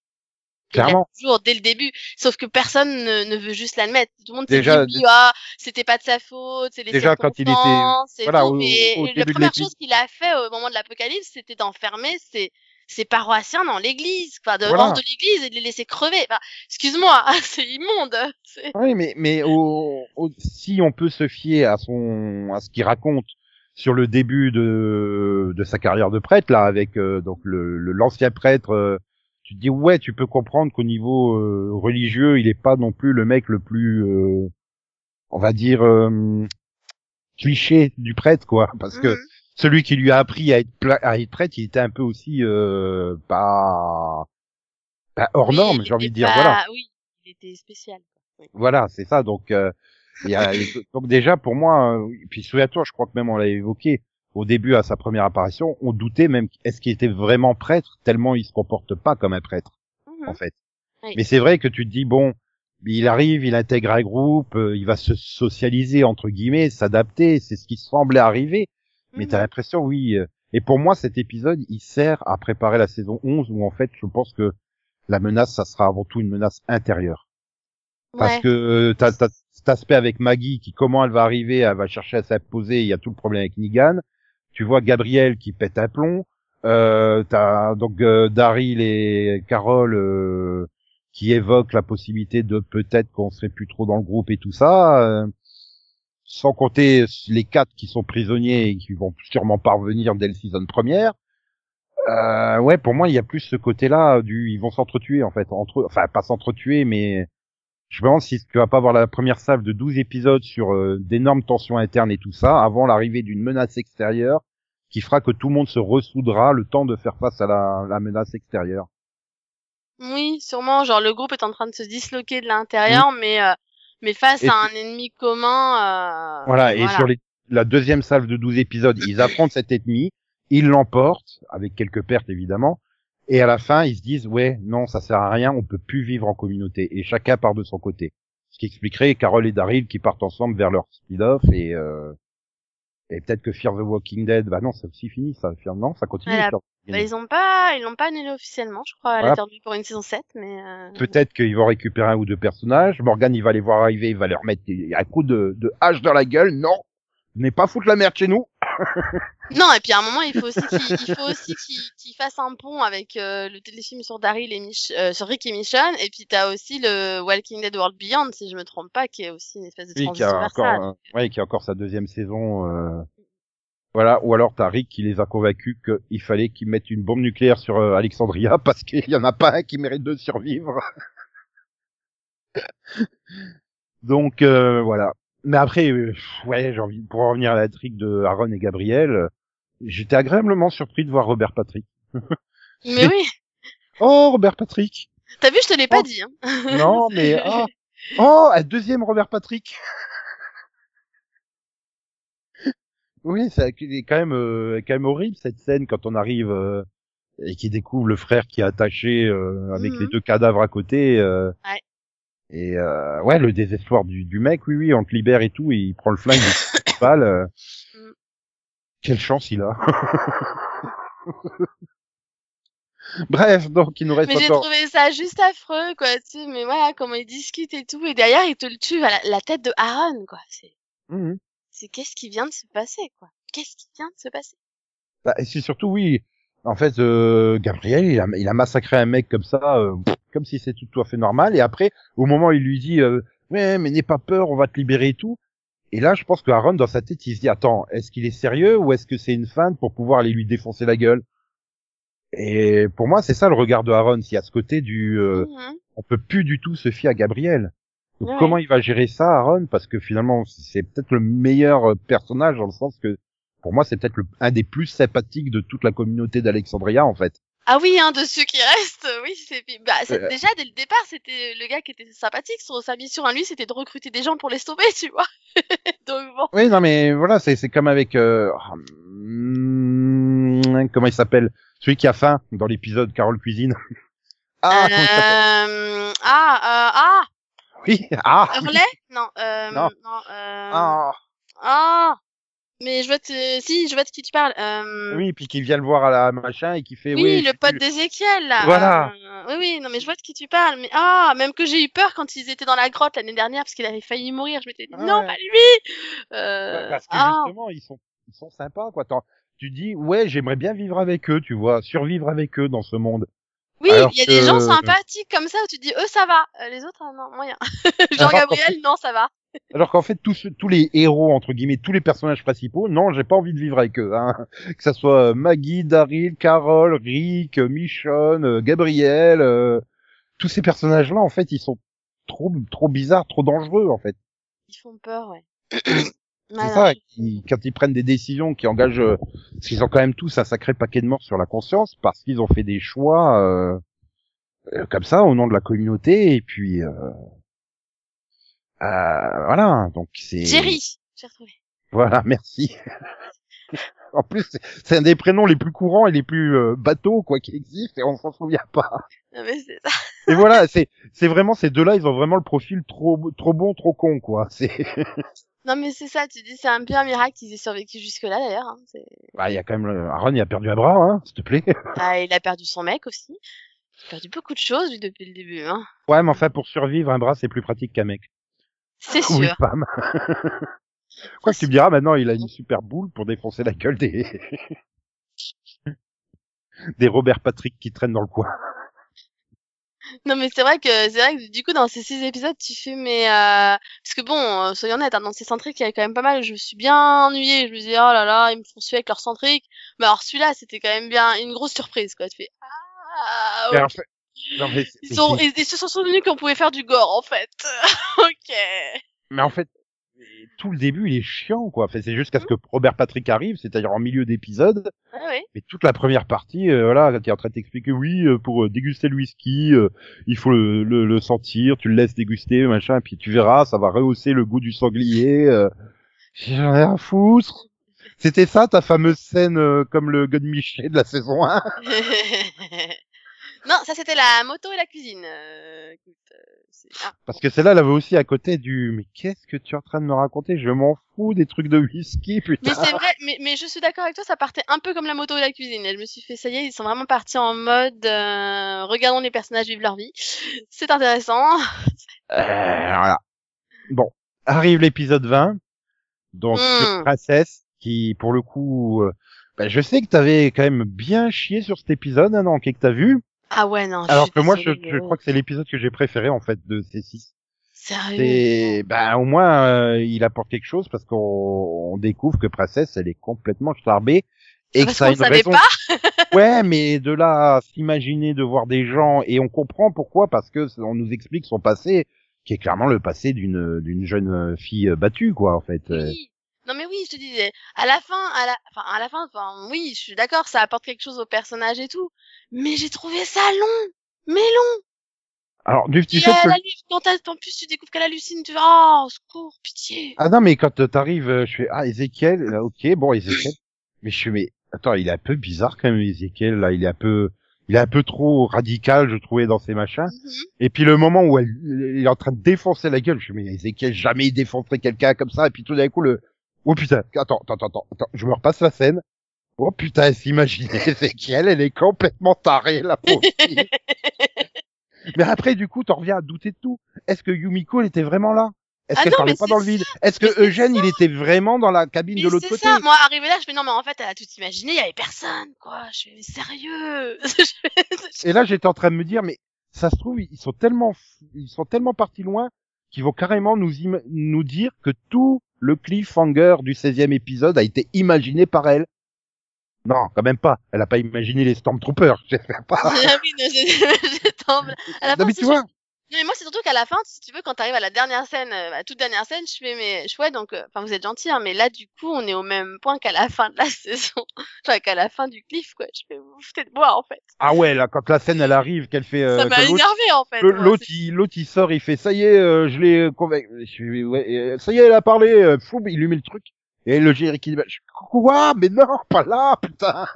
Il a Clairement. toujours, dès le début. Sauf que personne ne, ne veut juste l'admettre. Tout le monde s'est Déjà, dit, ah, c'était pas de sa faute, c'est les Déjà, quand il était- voilà, au- au la début de première chose qu'il a fait au moment de l'apocalypse, c'était d'enfermer ses, ses paroissiens dans l'église, enfin, de, Voilà. de l'église et de les laisser crever. Enfin, excuse-moi, [laughs] c'est immonde. C'est- Oui, mais mais au, au- si on peut se fier à son à ce qu'il raconte sur le début de de sa carrière de prêtre là avec euh, donc le le- l'ancien prêtre euh, tu te dis ouais tu peux comprendre qu'au niveau euh, religieux il est pas non plus le mec le plus euh, on va dire euh, cliché du prêtre quoi parce que Mhm. Celui qui lui a appris à être pla- à être prêtre il était un peu aussi euh, pas pas hors Oui, norme j'ai envie de dire pas- voilà Oui, il était spécial. Oui. voilà, c'est ça. Donc, euh, y a, donc déjà pour moi, euh, puis souviens-toi, je crois que même on l'a évoqué au début à sa première apparition, on doutait même est-ce qu'il était vraiment prêtre tellement il se comporte pas comme un prêtre Mhm. en fait. Oui. Mais c'est vrai que tu te dis bon, il arrive, il intègre un groupe, euh, il va se socialiser entre guillemets, s'adapter, c'est ce qui semblait arriver. Mais Mhm. t'as l'impression oui. euh, Et pour moi, cet épisode, il sert à préparer la saison 11 où en fait, je pense que la menace, ça sera avant tout une menace intérieure parce que euh, t'as t'as cet aspect avec Maggie qui comment elle va arriver, elle va chercher à s'imposer, il y a tout le problème avec Negan. Tu vois Gabriel qui pète un plomb. Euh, t'as donc euh, Daryl et Carol euh, qui évoquent la possibilité de peut-être qu'on serait plus trop dans le groupe et tout ça. Sans compter les quatre qui sont prisonniers et qui vont sûrement pas revenir dès le season première. Euh, ouais, pour moi, il y a plus ce côté-là du, ils vont s'entretuer en fait, entre, enfin pas s'entretuer, mais je me demande si tu vas pas avoir la première salve de 12 épisodes sur euh, d'énormes tensions internes et tout ça, avant l'arrivée d'une menace extérieure, qui fera que tout le monde se ressoudra le temps de faire face à la, la menace extérieure. Oui, sûrement. Genre le groupe est en train de se disloquer de l'intérieur, mais euh, mais face Et à un ennemi commun. Euh, Voilà, et sur les, la deuxième salve de 12 épisodes, ils affrontent cet ennemi, ils l'emportent, avec quelques pertes évidemment, et à la fin, ils se disent, ouais, non, ça sert à rien, on peut plus vivre en communauté, et chacun part de son côté. Ce qui expliquerait Carol et Daryl qui partent ensemble vers leur speed-off, et, euh, et peut-être que Fear the Walking Dead, bah non, ça aussi fini, ça, Fear- non, ça continue. Voilà. Bah, ils ont pas, ils l'ont pas annulé officiellement, je crois. Elle Voilà. pour une saison 7, mais. Euh... Peut-être qu'ils vont récupérer un ou deux personnages, Morgan, il va les voir arriver, il va leur mettre un coup de, de hache dans la gueule, non, venez pas foutre la merde chez nous. [laughs] Non, et puis à un moment, il faut aussi qu'il il faut aussi qu'il qu'il fasse un pont avec euh, le téléfilm sur Daryl et Mich euh, sur Rick et Michonne, et puis t'as aussi le Walking Dead World Beyond, si je me trompe pas, qui est aussi une espèce de Oui, qui transition a encore, euh, ouais, qui a encore sa deuxième saison. Voilà, ou alors t'as Rick qui les a convaincus qu'il fallait qu'ils mettent une bombe nucléaire sur euh, Alexandria [laughs] parce qu'il y en a pas un qui mérite de survivre. [laughs] Donc euh, voilà. Mais après, euh, ouais, j'ai envie pour revenir à la trique de Aaron et Gabriel, j'étais agréablement surpris de voir Robert Patrick. [laughs] Mais oui, Oh, Robert Patrick. t'as vu, je te l'ai pas Oh. dit. Hein. Non, mais oh, oh, un deuxième Robert Patrick. Oui, c'est quand même euh, quand même horrible cette scène quand on arrive euh, et qui découvre le frère qui est attaché euh, avec Mhm. les deux cadavres à côté. euh, Ouais. Et euh, ouais, le désespoir du, du mec, oui, oui, on te libère et tout, et il prend le flingue, il balle. euh. [laughs] Mm. Quelle chance il a. [laughs] Bref, donc il nous reste Mais j'ai encore. trouvé ça juste affreux, quoi, tu sais, mais voilà, comment ils discutent et tout, et derrière, ils te le tuent à la, la tête de Aaron, quoi. C'est, Mhm. C'est qu'est-ce qui vient de se passer, quoi? Qu'est-ce qui vient de se passer? Bah, et c'est surtout, oui, en fait, euh, Gabriel, il a, il a massacré un mec comme ça, euh, comme si c'était tout à fait normal. Et après, au moment où il lui dit, euh, ouais, mais n'aie pas peur, on va te libérer et tout. Et là, je pense que Aaron, dans sa tête, il se dit, attends, est-ce qu'il est sérieux ou est-ce que c'est une feinte pour pouvoir aller lui défoncer la gueule? Et pour moi, c'est ça le regard de Aaron. S'il y a ce côté du, euh, Mhm. on peut plus du tout se fier à Gabriel. Donc, Ouais. comment il va gérer ça, Aaron? Parce que finalement, c'est peut-être le meilleur euh, personnage dans le sens que, pour moi, c'est peut-être un des plus sympathiques de toute la communauté d'Alexandria, en fait. Ah oui, hein, de ceux qui restent, oui, c'est bah, Euh. déjà dès le départ, c'était le gars qui était sympathique. Son, sa mission à lui, c'était de recruter des gens pour les sauver, tu vois. [laughs] Donc bon. Oui, non, mais voilà, c'est c'est comme avec, euh, ah, hum, comment il s'appelle? Celui qui a faim dans l'épisode Carole cuisine. [laughs] Ah, Euh, ah, euh, ah, oui, ah, Hurley Non, euh, Non. non, euh, ah, ah. Mais je vois te, si, je vois de qui tu parles. Euh, oui, puis qui vient le voir à la machin et qui fait, oui, oui, le pote d'Ézéchiel, là. Voilà. Euh, oui, oui, non, mais je vois de qui tu parles. Mais ah, même que j'ai eu peur quand ils étaient dans la grotte l'année dernière parce qu'il avait failli mourir. Je m'étais dit, non, Ouais. pas lui. Euh, Parce que ah. justement, ils sont, ils sont sympas, quoi. Tu dis, ouais, j'aimerais bien vivre avec eux, tu vois, survivre avec eux dans ce monde. Oui, il y a des gens que- sympathiques comme ça où tu te dis, eux, ça va. Euh, les autres, ah, non, moyen. [laughs] Jean-Gabriel, non, ça va. Alors qu'en fait, tous, tous les héros, entre guillemets, tous les personnages principaux, non, j'ai pas envie de vivre avec eux. Hein. [laughs] Que ça soit euh, Maggie, Daryl, Carol, Rick, euh, Michonne, Gabriel, euh, tous ces personnages-là, en fait, ils sont trop, trop bizarres, trop dangereux, en fait. Ils font peur, ouais. [clears throat] C'est ça, qui, quand ils prennent des décisions qui engagent, euh, parce qu'ils ont quand même tous un sacré paquet de morts sur la conscience, parce qu'ils ont fait des choix euh, euh, comme ça au nom de la communauté, et puis euh, euh, voilà, donc c'est Jerry, j'ai retrouvé. voilà, [laughs] merci. en plus, c'est- c'est un des prénoms les plus courants et les plus euh, bateaux quoi qui existent, et on s'en souvient pas. Non, mais c'est ça. Et voilà, c'est c'est vraiment ces deux-là, ils ont vraiment le profil trop trop bon, trop con quoi. C'est [laughs] Non, mais c'est ça, tu dis, c'est un peu un miracle qu'ils aient survécu jusque-là, d'ailleurs. Hein. bah il y a quand même le... Aaron, il a perdu un bras, hein, s'il te plaît. [laughs] Ah, il a perdu son mec aussi. Il a perdu beaucoup de choses, lui, depuis le début, hein. Ouais, mais enfin, pour survivre, un bras, c'est plus pratique qu'un mec. C'est Ou une sûr. femme. [laughs] Quoi que tu me diras, maintenant, il a une super boule pour défoncer la gueule des... [laughs] des Robert Patrick qui traînent dans le coin. Non, mais c'est vrai que, c'est vrai que, du coup, dans ces six épisodes, tu fais, mais, euh... parce que bon, euh, soyons honnêtes, hein, dans ces centriques, il y avait quand même pas mal, je me suis bien ennuyée, je me disais, oh là là, ils me font suer avec leur centrique. Mais alors, celui-là, c'était quand même bien une grosse surprise, quoi. Tu fais, ah, Mais ok. en fait- Non, mais, c'est- Ils, sont, c'est- ils, ils se sont souvenus qu'on pouvait faire du gore, en fait. [laughs] ok. mais en fait, tout le début, il est chiant, quoi. Enfin, c'est jusqu'à ce que Robert Patrick arrive, c'est-à-dire en milieu d'épisode. Ah oui. Mais toute la première partie, euh, voilà, quand il est en train de t'expliquer, oui, euh, pour euh, déguster le whisky, euh, il faut le, le, le sentir, tu le laisses déguster, machin, et puis tu verras, ça va rehausser le goût du sanglier. J'en ai à foutre. C'était ça ta fameuse scène comme le God Miché de la saison 1 [laughs] non, ça c'était la moto et la cuisine. Ah. Parce que celle-là, elle avait aussi à côté du mais qu'est-ce que tu es en train de me raconter? Je m'en fous des trucs de whisky, [laughs] putain. Mais c'est vrai, mais, mais je suis d'accord avec toi, ça partait un peu comme la moto et la cuisine. Et je me suis fait, ça y est, ils sont vraiment partis en mode, euh, regardons les personnages vivre leur vie. [laughs] C'est intéressant. [laughs] Euh, voilà. Bon, arrive l'épisode 20. Donc sur Princesse qui pour le coup euh, bah, je sais que t'avais quand même bien chié sur cet épisode hein, non, que t'as vu. Ah ouais, non. Alors que moi je, je euh, crois que c'est l'épisode que j'ai préféré en fait de ces six. Sérieux. Et bah au moins euh, il apporte quelque chose parce qu'on on découvre que Princesse elle est complètement starbée et que Parce ça a une savait raison. pas. [laughs] ouais, mais de là à s'imaginer de voir des gens et on comprend pourquoi parce que on nous explique son passé qui est clairement le passé d'une d'une jeune fille battue quoi en fait. Euh, Oui. Non mais oui, je te disais, à la fin, à la, enfin à la fin, enfin oui, je suis d'accord, ça apporte quelque chose au personnage et tout, mais j'ai trouvé ça long, mais long. Alors du, que hallucine- quand en plus tu découvres qu'elle hallucine, tu fais oh secours, pitié. ah non mais quand euh, t'arrives euh, je fais ah Ezekiel là, ok bon Ezekiel mais je fais mais attends il est un peu bizarre quand même Ezekiel là il est un peu il est un peu trop radical je trouvais dans ses machins Mhm. et puis le moment où elle, il est en train de défoncer la gueule je fais mais Ezekiel jamais il défoncerait quelqu'un comme ça et puis tout d'un coup le oh putain. Attends attends attends attends. Je me repasse la scène. Oh putain elle s'imaginait [laughs] Ezekiel elle est complètement tarée la pauvre fille. [laughs] mais après du coup t'en reviens à douter de tout. Est-ce que Yumiko elle était vraiment là? Est-ce Ah qu'elle parlait pas c'est dans le vide? Est-ce que c'est Eugène, il était vraiment dans la cabine de l'autre c'est côté? ça, moi arrivé là, je fais non mais en fait elle a tout imaginé, il y avait personne quoi. Je mais sérieux? [laughs] Et là, j'étais en train de me dire, mais ça se trouve, ils sont tellement, ils sont tellement partis loin qu'ils vont carrément nous, nous dire que tout le cliffhanger du 16e épisode a été imaginé par elle. Non, quand même pas. Elle a pas imaginé les Stormtroopers. [laughs] Pas. ah oui, non, [laughs] non mais tu vois. Mais moi, c'est surtout qu'à la fin, si tu veux, quand t'arrives à la dernière scène, euh, à la toute dernière scène, je fais, mais chouette, donc, euh, enfin, vous êtes gentil, hein, mais là, du coup, on est au même point qu'à la [laughs] fin de la saison. Enfin, qu'à la fin du cliff, quoi. Je fais, vous foutez de moi, en fait. Ah ouais, là, quand la scène elle arrive, qu'elle fait. euh, ça m'a énervé, en fait. L'autre, il, l'autre, il sort, il fait, ça y est, euh, je l'ai convaincu. Je ouais, euh, ça y est, elle a parlé. euh, Fou, il lui met le truc. Et le générique, il dit, quoi? Mais non, pas là, putain.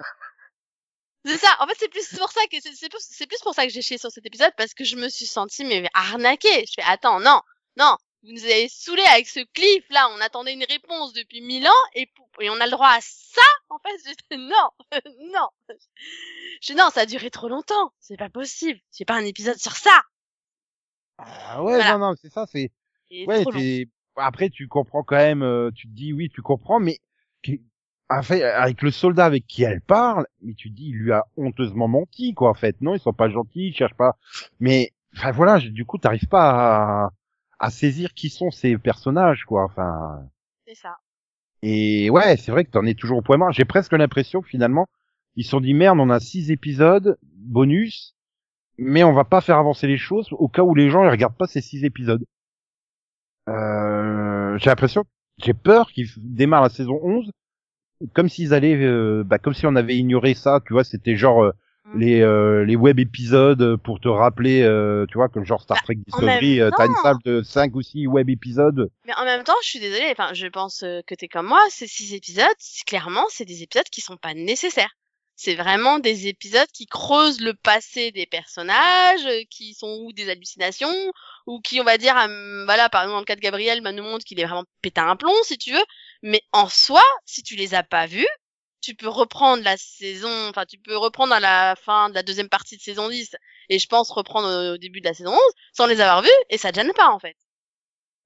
C'est ça. En fait, c'est plus pour ça que c'est c'est plus, c'est plus pour ça que j'ai chié sur cet épisode parce que je me suis sentie mais arnaquée. Je fais attends non non vous nous avez saoulé avec ce cliff là. On attendait une réponse depuis mille ans et et on a le droit à ça en fait? Non [laughs] non. Je non ça a duré trop longtemps. C'est pas possible. J'ai pas un épisode sur ça. Ah ouais, Voilà. non, non, c'est ça, c'est. Ouais, après tu comprends quand même, euh, tu te dis oui, tu comprends, mais fait, avec le soldat avec qui elle parle, mais tu te dis il lui a honteusement menti quoi en fait. Non, ils sont pas gentils, ils cherchent pas. Mais enfin voilà, du coup t'arrives pas à, à saisir qui sont ces personnages quoi. Enfin C'est ça. et ouais, c'est vrai que t'en es toujours au point mort. J'ai presque l'impression que finalement ils se sont dit merde, on a six épisodes bonus, mais on va pas faire avancer les choses au cas où les gens ils regardent pas ces six épisodes. Euh, j'ai l'impression, j'ai peur qu'ils démarrent la saison 11 comme s'ils allaient, euh, bah, comme si on avait ignoré ça, tu vois, c'était genre euh, Mm. les euh, les web épisodes pour te rappeler, euh, tu vois, comme genre Star Bah, Trek même Discovery, euh, t'as une salle de 5 ou 6 web épisodes. Mais en même temps, je suis désolée, enfin, je pense euh, que t'es comme moi, ces six épisodes, c'est- clairement, c'est des épisodes qui sont pas nécessaires. C'est vraiment des épisodes qui creusent le passé des personnages, euh, qui sont ou des hallucinations, ou qui, on va dire, euh, voilà, par exemple, dans le cas de Gabriel, bah, nous montre qu'il est vraiment pété un plomb, si tu veux. Mais en soi, si tu les as pas vus, tu peux reprendre la saison, enfin, tu peux reprendre à la fin de la deuxième partie de saison 10, et je pense reprendre au début de la saison 11, sans les avoir vus, et ça te gêne pas, en fait.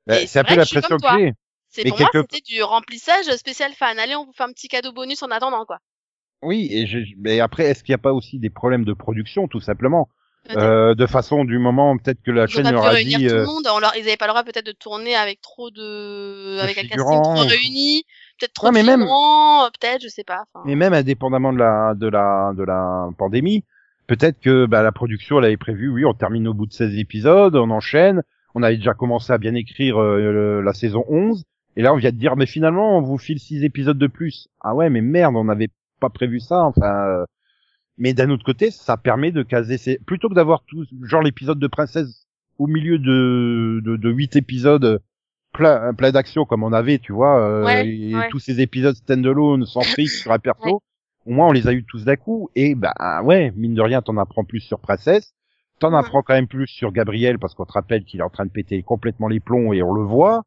Bah, c'est un peu l'impression comme que. C'est pour moi, quelque- c'était du remplissage spécial fan. Allez, on vous fait un petit cadeau bonus en attendant, quoi. Oui, et je, mais après, est-ce qu'il n'y a pas aussi des problèmes de production, tout simplement? Euh, De façon, du moment, peut-être que la Ils chaîne leur a dit... tout euh, le monde. On leur, ils avaient pas le droit peut-être de tourner avec trop de, avec un casting trop réuni. Peut-être trop de mais même- figurants, peut-être, je sais pas. Enfin, Mais même indépendamment de la de la de la pandémie, peut-être que bah, la production elle avait prévu, oui, on termine au bout de 16 épisodes, on enchaîne. On avait déjà commencé à bien écrire euh, la saison 11 et là on vient de dire mais finalement on vous file 6 épisodes de plus. Ah ouais, mais merde, on n'avait pas prévu ça enfin euh, mais d'un autre côté, ça permet de caser ces plutôt que d'avoir tout genre l'épisode de princesse au milieu de de, de 8 épisodes plein plein d'action comme on avait, tu vois, euh, Ouais, et ouais. tous ces épisodes standalone sans [laughs] fric sur un perso au moins on les a eu tous d'un coup. Et bah ouais mine de rien t'en apprends plus sur Princesse. T'en apprends quand même plus sur Gabriel parce qu'on te rappelle qu'il est en train de péter complètement les plombs et on le voit.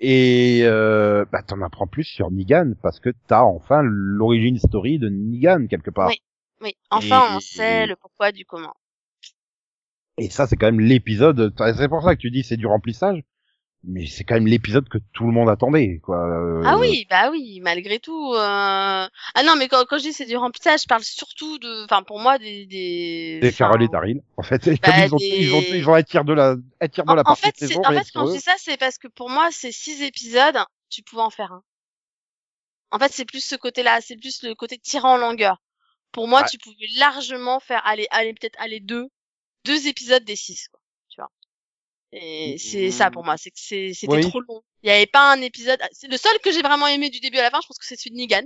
Et euh, bah t'en apprends plus sur Negan parce que t'as enfin l'origine story de Negan quelque part. Oui. Oui. Enfin, Et- on sait le pourquoi du comment. et ça c'est quand même l'épisode c'est pour ça que tu dis c'est du remplissage mais c'est quand même l'épisode que tout le monde attendait quoi Euh, Ah oui, bah oui, malgré tout. euh, Ah non, mais quand, quand je dis c'est du remplissage, je parle surtout de, enfin pour moi des des. des Carole et Daryl en fait Et [laughs] Bah, comme ils ont des- ils ont ils ont tiers de la tiers de En, la en partie fait, de saison en et fait, quand je dis ça, c'est parce que pour moi, ces six épisodes, tu pouvais en faire un. En fait, c'est plus ce côté-là, c'est plus le côté tirant en longueur. Pour moi, Ouais. tu pouvais largement faire, aller, aller peut-être aller deux, deux épisodes des six, quoi. Tu vois. Et c'est ça pour moi, c'est que c'est- c'était Oui. trop long. Il y avait pas un épisode. C'est le seul que j'ai vraiment aimé du début à la fin. Je pense que c'est celui de Negan.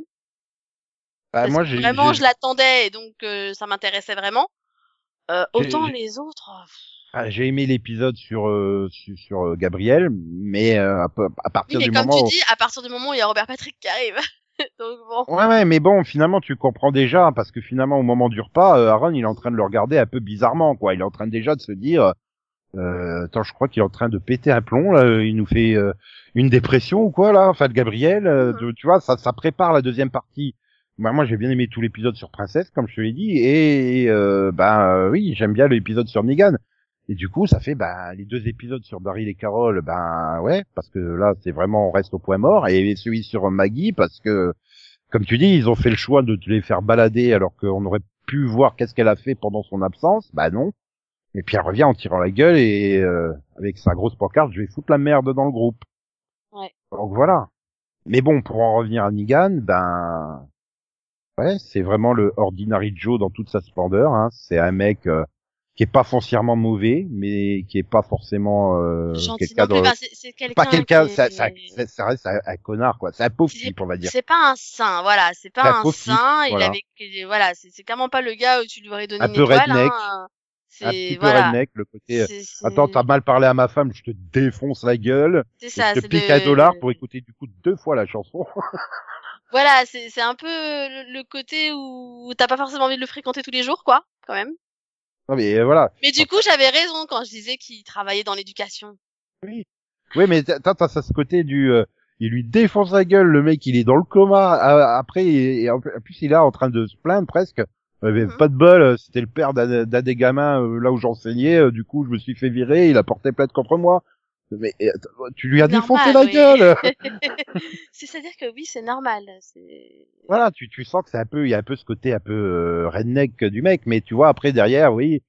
Bah, parce moi, que j'ai vraiment, je l'attendais et donc euh, ça m'intéressait vraiment. Euh, autant les autres. euh, ah, j'ai aimé l'épisode sur euh, sur, sur, euh, Gabriel, mais euh, à, à Oui, partir mais du comme moment tu où... dis, à partir du moment où il y a Robert Patrick qui arrive. [laughs] donc bon. Ouais, ouais, mais bon, finalement, tu comprends déjà, parce que finalement, au moment du repas, euh, Aaron, il est en train de le regarder un peu bizarrement, quoi. Il est en train déjà de se dire, euh, attends, je crois qu'il est en train de péter un plomb, là. Il nous fait euh, une dépression ou quoi, là, enfin, de Gabriel. euh, Mhm. de- tu vois, ça, ça prépare la deuxième partie. Bah, moi, j'ai bien aimé tout l'épisode sur Princesse, comme je te l'ai dit, et euh, bah euh, oui, j'aime bien l'épisode sur Negan. Et du coup, ça fait bah les deux épisodes sur Daryl et Carol, ben ouais, parce que là, c'est vraiment on reste au point mort, et celui sur Maggie, parce que comme tu dis, ils ont fait le choix de te les faire balader alors qu'on aurait pu voir qu'est-ce qu'elle a fait pendant son absence. Bah non. Et puis elle revient en tirant la gueule et euh, avec sa grosse pancarte, je vais foutre la merde dans le groupe. Ouais. Donc voilà. Mais bon, pour en revenir à Negan, ben Ouais, c'est vraiment le Ordinary Joe dans toute sa splendeur. Hein. C'est un mec euh, qui est pas foncièrement mauvais, mais qui est pas forcément euh, quelqu'un de... c'est- pas quelqu'un, qui ça, est- ça, ça, ça reste un, un connard quoi. C'est un pauvre type, on va dire. C'est pas un saint, voilà, c'est pas un un type, saint, il voilà. avait, voilà, c'est clairement pas le gars où tu lui aurais donné Un une peu redneck. hein. Un petit peu voilà. redneck, le côté. euh, Attends, t'as mal parlé à ma femme, je te défonce la gueule. C'est ça, je te pique un dollar pour écouter du coup deux fois la chanson. [laughs] Voilà, c'est c'est un peu le, le côté où t'as pas forcément envie de le fréquenter tous les jours, quoi, quand même. Non mais euh, voilà. Mais du coup, j'avais raison quand je disais qu'il travaillait dans l'éducation. Oui. Oui, mais t'as t'as ça ce côté du. euh, il lui défonce la gueule, le mec, il est dans le coma. après, et, et en plus, il est là en train de se plaindre presque. Euh, mais. Pas de bol, euh, c'était le père d'un d'un des gamins euh, là où j'enseignais. du coup, je me suis fait virer. Il a porté plainte contre moi. Mais euh, tu lui as défoncé la Normal, oui. gueule. [laughs] C'est-à-dire que oui, c'est normal. Voilà, tu, tu sens que c'est un peu, il y a un peu ce côté un peu euh, redneck du mec, mais tu vois après derrière, oui,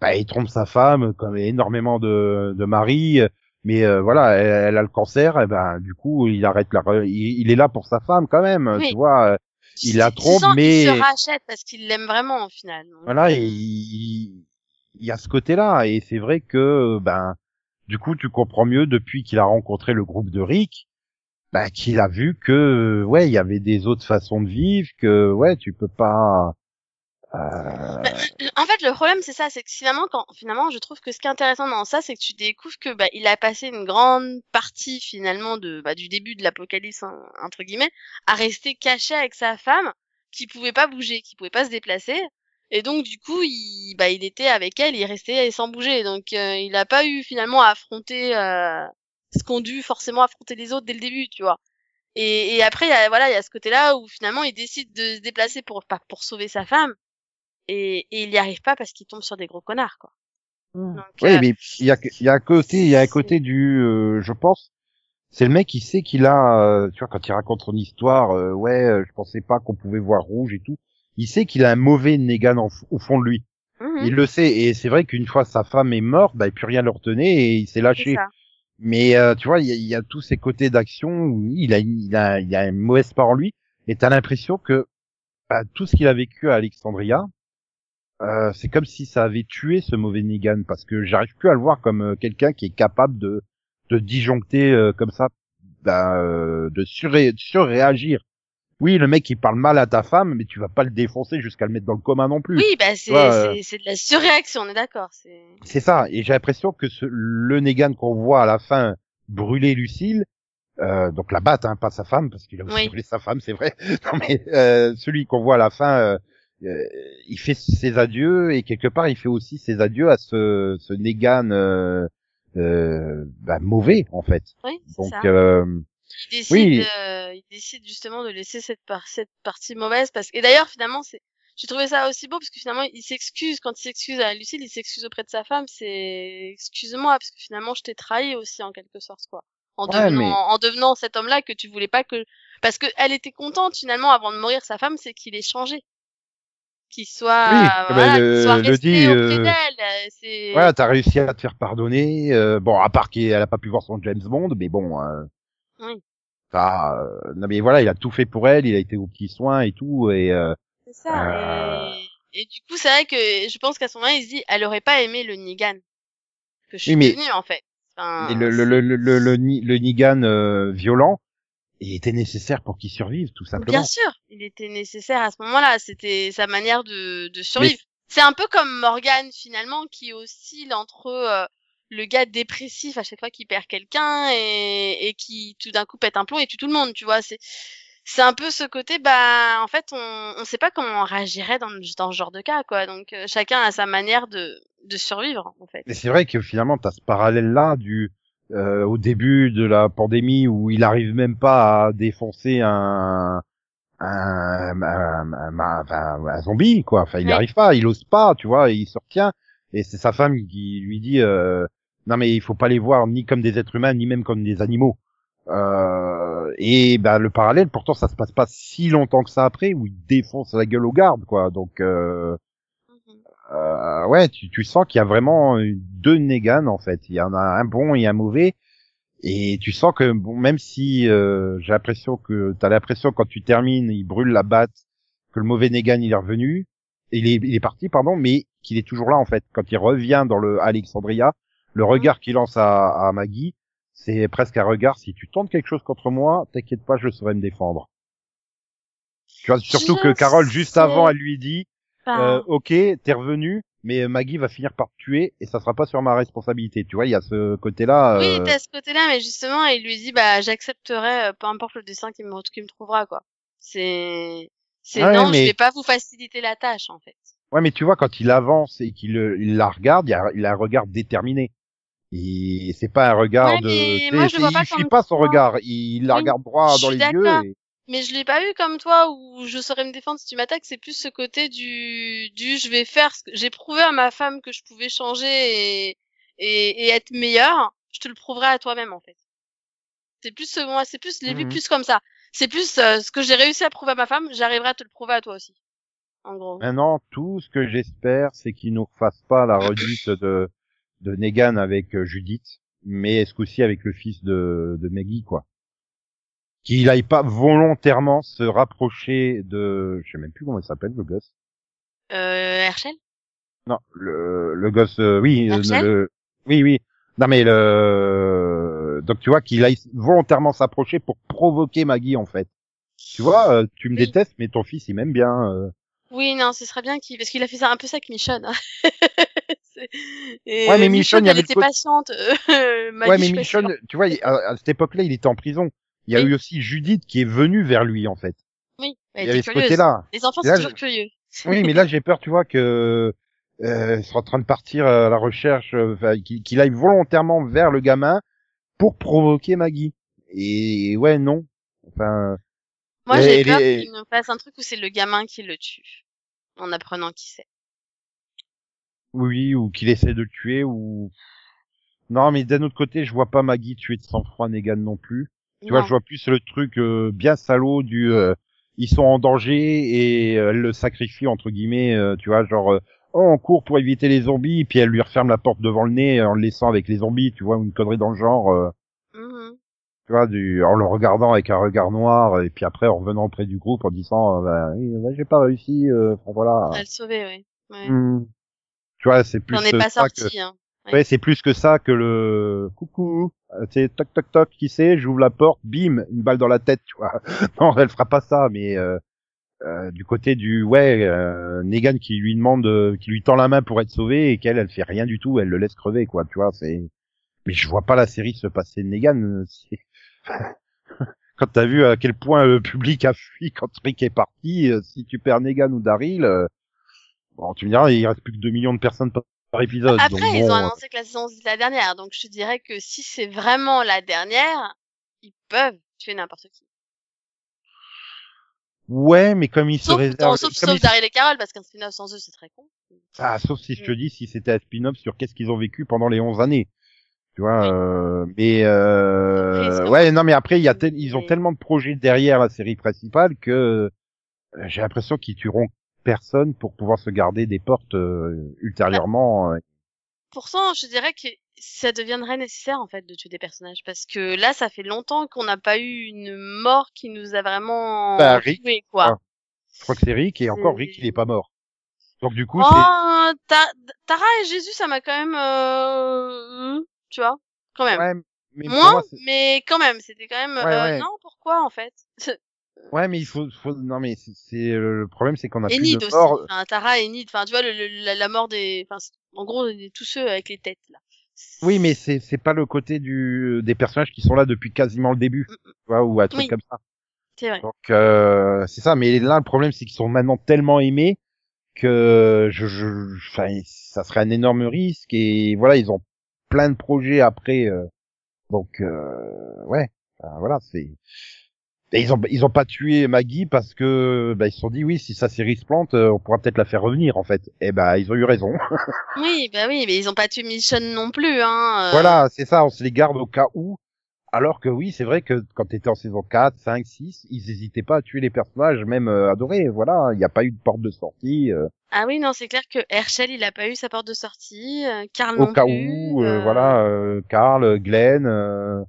bah, il trompe sa femme, comme énormément de, de maris, euh, mais euh, voilà, elle, elle a le cancer, et ben du coup il arrête la, re- il, il est là pour sa femme quand même, Oui. tu vois, euh, il la trompe, mais se rachète parce qu'il l'aime vraiment au final. Voilà, euh, et il, il y a ce côté-là, et c'est vrai que ben du coup tu comprends mieux depuis qu'il a rencontré le groupe de Rick. Bah, qu'il a vu que euh, ouais il y avait des autres façons de vivre que ouais tu peux pas euh, En fait, le problème, c'est ça, c'est que finalement, quand, finalement, je trouve que ce qui est intéressant dans ça, c'est que tu découvres que, bah, il a passé une grande partie, finalement, de, bah, du début de l'apocalypse, hein, entre guillemets, à rester caché avec sa femme, qui pouvait pas bouger, qui pouvait pas se déplacer. Et donc, du coup, il, bah, il était avec elle, il restait sans bouger. Donc, euh, il a pas eu, finalement, à affronter, euh, ce qu'ont dû forcément affronter les autres dès le début, tu vois. Et, et après, il y a, voilà, il y a ce côté-là où, finalement, il décide de se déplacer pour, pas pour sauver sa femme et, et il y arrive pas parce qu'il tombe sur des gros connards quoi. Donc, oui euh, mais il y a il y a un côté il y a un côté du euh, je pense c'est le mec qui sait qu'il a euh, tu vois quand il raconte son histoire euh, ouais je pensais pas qu'on pouvait voir rouge et tout il sait qu'il a un mauvais Negan en au fond de lui mhm, il le sait et c'est vrai qu'une fois sa femme est morte bah il plus rien le retenait et il s'est lâché. Mais euh, tu vois, il y a, il y a tous ces côtés d'action où il a, il a, il a une mauvaise part en lui, et t'as l'impression que bah, tout ce qu'il a vécu à Alexandria, euh, c'est comme si ça avait tué ce mauvais Negan, parce que j'arrive plus à le voir comme euh, quelqu'un qui est capable de, de disjoncter euh, comme ça, bah, euh, de surré- surréagir. Oui, le mec il parle mal à ta femme, mais tu vas pas le défoncer jusqu'à le mettre dans le coma non plus. Oui, bah c'est euh, de la surréaction, on est d'accord. C'est ça, et j'ai l'impression que ce, le Negan qu'on voit à la fin brûler Lucille, euh, donc la batte, hein, pas sa femme, parce qu'il a aussi Oui. brûlé sa femme, c'est vrai. [laughs] Non mais euh, celui qu'on voit à la fin, euh, euh, il fait ses adieux et quelque part il fait aussi ses adieux à ce, ce Negan euh, bah, mauvais en fait. oui, Donc ça. Il décide, oui. euh, il décide justement de laisser cette, par cette partie mauvaise parce que et d'ailleurs finalement c'est j'ai trouvé ça aussi beau parce que finalement il s'excuse quand il s'excuse à Lucille, il s'excuse auprès de sa femme, c'est excuse-moi parce que finalement je t'ai trahi aussi en quelque sorte quoi. En Ouais, devenant mais- en devenant cet homme-là que tu voulais pas que parce que elle était contente finalement avant de mourir sa femme, c'est qu'il ait changé. Qu'il soit Oui, voilà, bah, qu'il le- soit le resté dit, auprès euh, d'elle, euh, voilà, t'as réussi à te faire pardonner. euh, bon, à part qu'elle a pas pu voir son James Bond, mais bon. Euh, Oui. euh, non mais voilà, il a tout fait pour elle, il a été aux petits soins et tout, et euh, C'est ça. Euh. Et, et du coup, c'est vrai que je pense qu'à ce moment-là, il se dit, elle aurait pas aimé le Nigan que je suis Oui, mais- devenue en fait. Enfin, le, le, le, le, le, le, Ni- le Nigan euh, violent il était nécessaire pour qu'il survive, tout simplement. Bien sûr, il était nécessaire à ce moment-là. C'était sa manière de, de survivre. C'est un peu comme Morgan finalement qui oscille entre euh, le gars dépressif à chaque fois qu'il perd quelqu'un et, et qui tout d'un coup pète un plomb et tue tout le monde. Tu vois, c'est c'est un peu ce côté. Bah en fait, on on sait pas comment on réagirait dans dans ce genre de cas quoi. Donc euh, chacun a sa manière de de survivre en fait. Mais c'est vrai que finalement, tu as ce parallèle-là du euh, au début de la pandémie où il arrive même pas à défoncer un un, un, un- un- zombie, quoi. Enfin, il n'y Ouais. arrive pas, il ose pas, tu vois, et il se retient. Et c'est sa femme qui lui dit euh, non mais il faut pas les voir ni comme des êtres humains ni même comme des animaux. Euh, et ben le parallèle, pourtant ça se passe pas si longtemps que ça après où il défonce la gueule aux gardes, quoi. Donc euh, Mhm. euh, ouais, tu, tu sens qu'il y a vraiment deux Negan en fait. Il y en a un bon et un mauvais. Et tu sens que bon, même si euh, j'ai l'impression que t'as l'impression quand tu termines, il brûle la batte que le mauvais Negan il est revenu, il est, il est parti, pardon, mais qu'il est toujours là en fait. Quand il revient dans le Alexandria, le regard qu'il lance à, à Maggie, c'est presque un regard. Si tu tentes quelque chose contre moi, t'inquiète pas, je saurai me défendre. Tu vois, surtout Je que Carole juste avant, elle lui dit, euh, ok, t'es revenu, mais Maggie va finir par te tuer et ça sera pas sur ma responsabilité. Tu vois, il y a ce côté-là. Oui, euh, t'as ce côté-là, mais justement, il lui dit, bah, j'accepterai, euh, peu importe le dessin qu'il me, qu'il me trouvera, quoi. C'est, c'est Ouais, non, mais- je vais pas vous faciliter la tâche, en fait. Ouais, mais tu vois, quand il avance et qu'il il la regarde, il a, il a un regard déterminé. Et c'est pas un regard Ouais, de. moi, je vois il pas fuit pas son regard. Il la regarde droit dans les yeux. Et... Mais je l'ai pas eu comme toi où je saurais me défendre si tu m'attaques. C'est plus ce côté du, du je vais faire ce que j'ai prouvé à ma femme que je pouvais changer et, et, et être meilleure. Je te le prouverai à toi-même, en fait. C'est plus ce, moi, c'est plus, l'ai vu Mhm. plus comme ça. C'est plus euh, ce que j'ai réussi à prouver à ma femme, j'arriverai à te le prouver à toi aussi. En gros. Maintenant, tout ce que j'espère, c'est qu'il nous refasse pas la redite de de Negan avec euh, Judith, mais ce coup-ci avec le fils de de Maggie, quoi? Qu'il aille pas volontairement se rapprocher de, je sais même plus comment il s'appelle le gosse. Euh, Herschel? Non, le, le gosse, euh, oui, euh, Herschel? le, oui, oui. Non mais le, donc tu vois qu'il aille volontairement s'approcher pour provoquer Maggie en fait. Tu vois, euh, tu me Oui. détestes, mais ton fils il m'aime bien. euh. Oui, non, ce serait bien qu'il, parce qu'il a fait ça un peu ça avec Michonne. hein. [laughs] Et Ouais, mais Michonne, il avait était patiente. [laughs] euh, ouais, mais Michonne, tu vois, il- à, à cette époque-là, il était en prison. Il y a Oui. eu aussi Judith qui est venue vers lui en fait. Oui, Il elle y avait était ce curieuse. côté-là. Les enfants sont toujours curieux. Oui, mais là j'ai peur, tu vois, que euh, il sera en train de partir à la recherche, euh, qu'il aille volontairement vers le gamin pour provoquer Maggie. Et ouais, non. Enfin, Moi, j'ai peur les- qu'il nous fasse un truc où c'est le gamin qui le tue. En apprenant qui c'est. Oui, ou qu'il essaie de le tuer, ou non, mais d'un autre côté, je vois pas Maggie tuer de sang-froid Negan non plus. Tu vois, je vois plus le truc euh, bien salaud du euh, ils sont en danger et euh, elle le sacrifie entre guillemets, euh, tu vois, genre euh, oh on court pour éviter les zombies, puis elle lui referme la porte devant le nez en le laissant avec les zombies, tu vois, une connerie dans le genre, euh, Mhm. tu vois, du en le regardant avec un regard noir et puis après en revenant auprès du groupe en disant bah, oui, bah, j'ai pas réussi, euh, enfin, voilà. À le sauver, oui. Ouais. Hmm. Tu vois, c'est plus ai euh, pas ça que sorti, hein. Ouais, c'est plus que ça que le coucou. euh, C'est toc toc toc, qui c'est J'ouvre la porte, bim, une balle dans la tête, tu vois. [laughs] non, elle fera pas ça, mais euh, euh, du côté du ouais, euh, Negan qui lui demande, euh, qui lui tend la main pour être sauvé et qu'elle, elle fait rien du tout, elle le laisse crever, quoi. Tu vois, c'est. Mais je vois pas la série se passer de Negan. euh, [laughs] [laughs] quand t'as vu à quel point le public a fui quand Rick est parti, euh, si tu perds Negan ou Daryl, euh, bon, tu me diras, il reste plus que 2 millions de personnes par, par épisode. Après, donc ils bon, ont euh, annoncé que la saison c'est la dernière, donc je te dirais que si c'est vraiment la dernière, ils peuvent tuer n'importe qui. Ouais, mais comme il se Sauf, réserve, sauf, comme sauf il- Daryl et Carol, parce qu'un spin-off sans eux, c'est très con. ah, sauf si je te dis si c'était un spin-off sur qu'est-ce qu'ils ont vécu pendant les 11 années. Tu vois, Oui. euh, mais euh, ouais, non, mais après il y a tel- ils ont Mais- tellement de projets derrière la série principale que euh, j'ai l'impression qu'ils tueront personne pour pouvoir se garder des portes euh, ultérieurement. euh. Pourtant, je dirais que ça deviendrait nécessaire, en fait, de tuer des personnages, parce que là, ça fait longtemps qu'on n'a pas eu une mort qui nous a vraiment Bah, Rick. tué, quoi. Ah. Je crois que c'est Rick et encore Rick, il est pas mort. Donc du coup, Oh, Ta- Tara et Jésus, ça m'a quand même, euh, tu vois, quand même. ouais, mais Moins, moi, mais quand même, c'était quand même, Ouais, euh, ouais. non, pourquoi, en fait? [laughs] ouais, mais il faut, faut... non, mais c'est- c'est le problème, c'est qu'on a plus Enid de aussi. Enfin, Tara et Enid. Enfin, tu vois, le, le- la, la mort des, enfin, en gros, tous ceux avec les têtes, là. Oui, mais c'est c'est pas le côté du des personnages qui sont là depuis quasiment le début, Mm, tu vois, ou un truc Oui. comme ça. C'est vrai. Donc euh, c'est ça. Mais là, le problème, c'est qu'ils sont maintenant tellement aimés que je, je, enfin, ça serait un énorme risque. Et voilà, ils ont plein de projets après. euh, donc euh, ouais, Enfin, voilà, c'est. Et ils ont ils ont pas tué Maggie parce que bah, ils se sont dit oui si sa série se plante euh, on pourra peut-être la faire revenir en fait et ben ils ont eu raison [laughs] Oui, bah oui, mais ils ont pas tué Michonne non plus, hein. euh. Voilà, c'est ça, on se les garde au cas où. Alors que oui, c'est vrai que quand t'étais en saison 4, 5, 6, ils hésitaient pas à tuer les personnages, même euh, adorés. Voilà, il n'y a pas eu de porte de sortie. euh, Ah oui, non, c'est clair que Herschel, il a pas eu sa porte de sortie. euh, Karl au non cas plus. où, euh, euh, voilà, euh, Carl, Glenn, euh,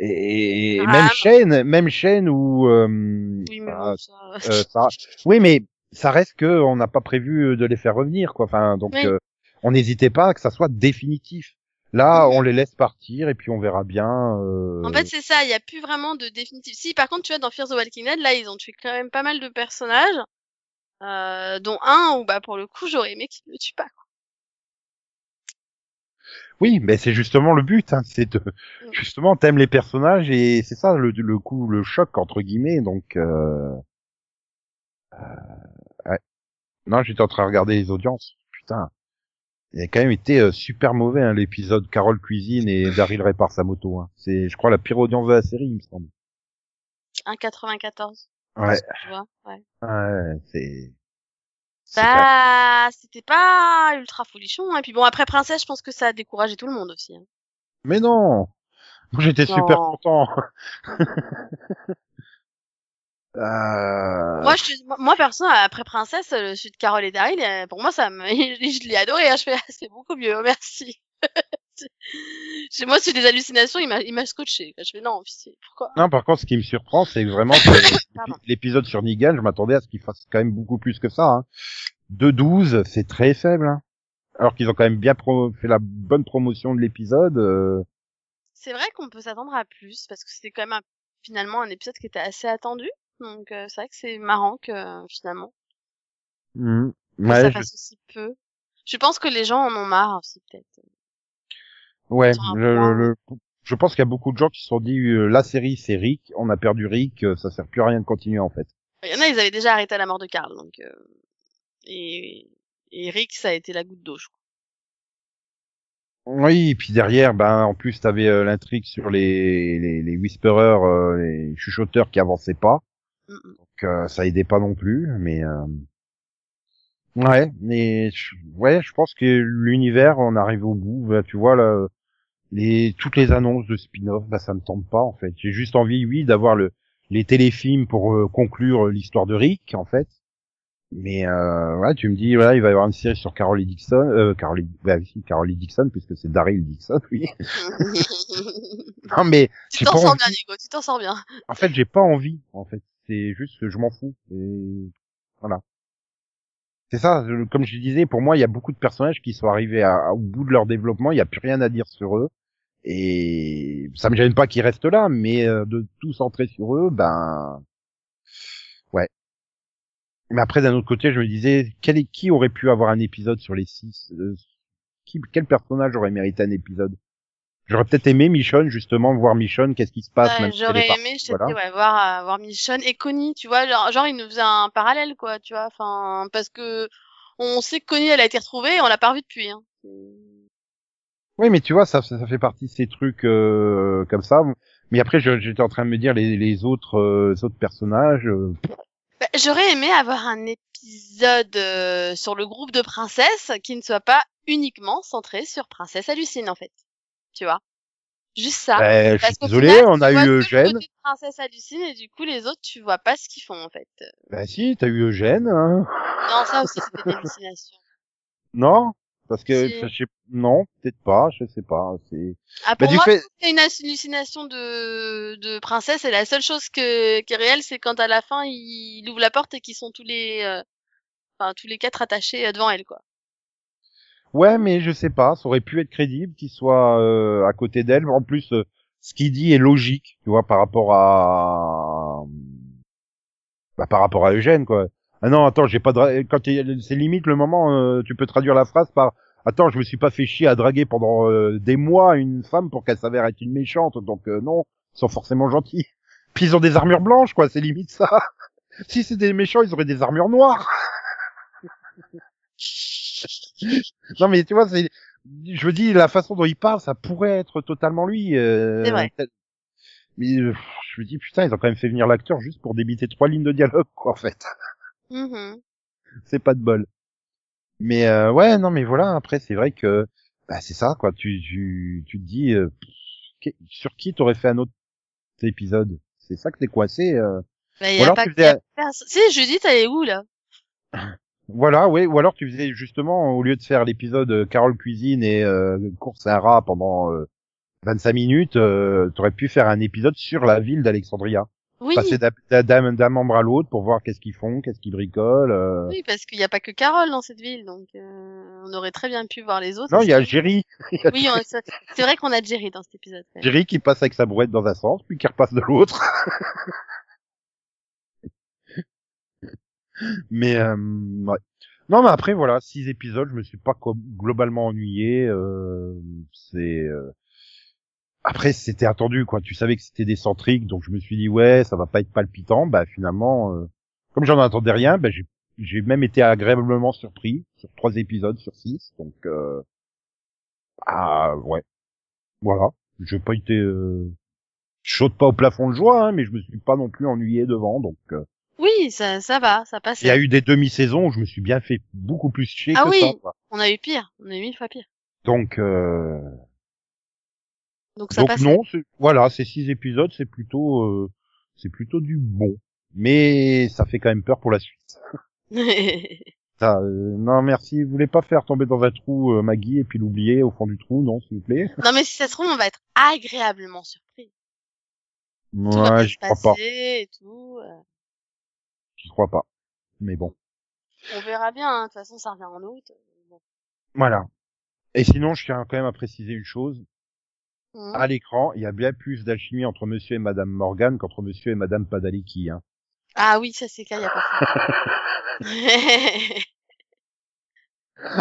Et, et Ah, même chaîne, même chaîne où euh, Oui, mais ah, bon, ça... euh, ça- [laughs] oui, mais ça reste que on n'a pas prévu de les faire revenir, quoi. Enfin, donc Oui. euh, on n'hésitait pas à que ça soit définitif. Là, on les laisse partir et puis on verra bien. euh, En fait, c'est ça, il y a plus vraiment de définitif. Si, par contre, tu vois, dans Fear the Walking Dead, là, ils ont tué quand même pas mal de personnages, euh, dont un où, bah, pour le coup, j'aurais aimé qu'ils le tuent pas. quoi. Oui, mais c'est justement le but, hein, c'est de Mm. justement t'aimes les personnages et c'est ça le, le coup, le choc entre guillemets. Donc, euh... euh, ouais. non, j'étais en train de regarder les audiences. Putain, il a quand même été euh, super mauvais hein, l'épisode Carole cuisine et Daryl répare sa moto. Hein. C'est, je crois, la pire audience de la série, il me semble. 1,94. Ouais, Tu vois, ouais. ouais, c'est. Bah, c'était pas ultra folichon. Et puis bon, après Princesse, je pense que ça a découragé tout le monde aussi. hein. Mais non, moi j'étais super content. [laughs] euh... Moi, je, moi- perso, après Princesse, le sud de Carole et Daryl, euh, pour moi, ça me, [laughs] je l'ai adoré. Hein. Je fais, ah, c'est beaucoup mieux, [laughs] merci. Chez moi, c'est des hallucinations, il m'a, il m'a scotché. Je fais, non, pitié, pourquoi? Non, par contre, ce qui me surprend, c'est que vraiment [coughs] que l'épisode sur Negan, je m'attendais à ce qu'il fasse quand même beaucoup plus que ça. Hein. De 12, c'est très faible. Hein. Alors qu'ils ont quand même bien pro- fait la bonne promotion de l'épisode. euh, C'est vrai qu'on peut s'attendre à plus, parce que c'était quand même un- finalement un épisode qui était assez attendu. Donc, euh, c'est vrai que c'est marrant que, euh, finalement, que Ouais, ça je- fasse aussi peu. Je pense que les gens en ont marre aussi, peut-être. Ouais. le- le- je pense qu'il y a beaucoup de gens qui se sont dit euh, la série c'est Rick, on a perdu Rick, euh, ça sert plus à rien de continuer en fait. Il y en a, ils avaient déjà arrêté à la mort de Karl, donc, euh, et, et Rick, ça a été la goutte d'eau, je crois. Oui, et puis derrière, ben en plus t'avais euh, l'intrigue sur les les, les whisperers, euh, les chuchoteurs qui avançaient pas. Mm, mm. Donc euh, ça aidait pas non plus, mais euh... ouais, mais je- ouais, je pense que l'univers, on arrive au bout. Bah, tu vois là, les toutes les annonces de spin-off, bah ça me tente pas en fait. J'ai juste envie, oui, d'avoir le les téléfilms pour euh, conclure l'histoire de Rick en fait. Mais euh, ouais, tu me dis voilà, il va y avoir une série sur Carol Dixon, euh, Carol, ouais, si, Carol Dixon puisque c'est Daryl Dixon, oui. [laughs] non mais tu t'en sors envie. bien, Nico, tu t'en sors bien. En fait, j'ai pas envie. En fait, c'est juste que je m'en fous. Et voilà. C'est ça. Comme je disais, pour moi, il y a beaucoup de personnages qui sont arrivés à- à- au bout de leur développement. Il y a plus rien à dire sur eux. Et ça me gêne pas qu'ils restent là, mais euh, de tout centrer sur eux, ben ouais. Mais après, d'un autre côté, je me disais, quel est, qui aurait pu avoir un épisode sur les six euh, qui, Quel personnage aurait mérité un épisode? J'aurais peut-être aimé Michonne, justement, voir Michonne, qu'est-ce qui se passe. Ouais, si J'aurais aimé, je voilà. ouais, voir, euh, voir Michonne et Connie, tu vois, genre, genre, il nous faisait un parallèle, quoi, tu vois, enfin, parce que on sait que Connie, elle a été retrouvée et on l'a pas revue depuis, hein. Oui, mais tu vois, ça, ça, ça fait partie de ces trucs euh, comme ça. Mais après, j'étais en train de me dire les, les autres, euh, les autres personnages. euh, Bah, J'aurais aimé avoir un épisode euh, sur le groupe de princesses qui ne soit pas uniquement centré sur Princesse Hallucine, en fait. Tu vois? Juste ça. bah, je suis désolé, final, on a eu Eugène. Princesse Hallucine et du coup, les autres, tu vois pas ce qu'ils font, en fait. Bah si, t'as eu Eugène, hein Non, ça aussi, c'était des hallucinations. Non? Parce que, je sais, non, peut-être pas, je sais pas. C'est. Ah, Bah, pour du moi, fait- c'est une hallucination de, de princesse et la seule chose que, qui est réelle, c'est quand à la fin, il, il ouvre la porte et qu'ils sont tous les, euh, enfin, tous les quatre attachés euh, devant elle, quoi. Ouais, mais je sais pas, ça aurait pu être crédible qu'il soit euh, à côté d'elle. En plus, euh, ce qu'il dit est logique, tu vois, par rapport à, bah, par rapport à Eugène, quoi. Ah non, attends, j'ai pas dra- quand c'est limite le moment, euh, tu peux traduire la phrase par attends, je me suis pas fait chier à draguer pendant euh, des mois une femme pour qu'elle s'avère être une méchante, donc euh, non, ils sont forcément gentils. [laughs] Puis ils ont des armures blanches, quoi, c'est limite ça. [laughs] si c'est des méchants, ils auraient des armures noires. [laughs] non mais tu vois, c'est, je me dis la façon dont il parle, ça pourrait être totalement lui. euh, C'est vrai. Mais euh, je me dis putain, ils ont quand même fait venir l'acteur juste pour débiter trois lignes de dialogue, quoi, en fait. Mhm. c'est pas de bol. Mais euh, ouais, non, mais voilà. Après, c'est vrai que bah, c'est ça, quoi. Tu tu tu te dis euh, sur qui t'aurais fait un autre épisode? C'est ça que t'es coincé. euh. Bah, y Ou a alors pas tu y faisais- a Si, Judith, elle est où, là? [laughs] Voilà, oui. Ou alors tu faisais justement au lieu de faire l'épisode euh, Carole cuisine et euh, course à un rat pendant euh, 25 minutes, euh, t'aurais pu faire un épisode sur la ville d'Alexandria. Oui, Passer d'un- membre à l'autre pour voir qu'est-ce qu'ils font, qu'est-ce qu'ils bricolent. euh. oui, parce qu'il n'y a pas que Carole dans cette ville, donc euh, on aurait très bien pu voir les autres. Non, il y a. Jerry. [laughs] Oui, on- c'est vrai qu'on a Jerry dans cet épisode. ouais. Jerry qui passe avec sa brouette dans un sens, puis qui repasse de l'autre. [laughs] mais euh, ouais. Non, mais après voilà, six épisodes, je me suis pas globalement ennuyé. euh, c'est euh, après c'était attendu quoi. Tu savais que c'était des centriques, donc je me suis dit ouais, ça va pas être palpitant. Bah finalement, euh, comme j'en attendais rien, bah, j'ai j'ai même été agréablement surpris sur trois épisodes sur six. Donc euh, ah ouais, voilà. J'ai pas été euh, je saute pas au plafond de joie, hein, mais je me suis pas non plus ennuyé devant. Donc euh, Oui, ça, ça va, ça passe. il y a eu des demi-saisons où je me suis bien fait beaucoup plus chier Ah que oui. ça. quoi. On a eu pire, on a eu mille fois pire. Donc euh, Donc ça donc passe. non, voilà, ces six épisodes, c'est plutôt euh, c'est plutôt du bon, mais ça fait quand même peur pour la suite. [laughs] Ça, euh, non merci, vous voulez pas faire tomber dans un trou euh, Maggie et puis l'oublier au fond du trou, non s'il vous plaît? [laughs] non mais si ça se trouve, on va être agréablement surpris. Ouais, j'y crois pas, et tout. euh, j'y crois pas. Mais bon, On verra bien, hein. de toute façon ça revient en août. Bon. voilà. Et sinon, je tiens quand même à préciser une chose. Mhm. À l'écran, il y a bien plus d'alchimie entre Monsieur et Madame Morgan qu'entre Monsieur et Madame Padaliki. Hein. Ah oui, ça c'est clair, y a pas de [laughs]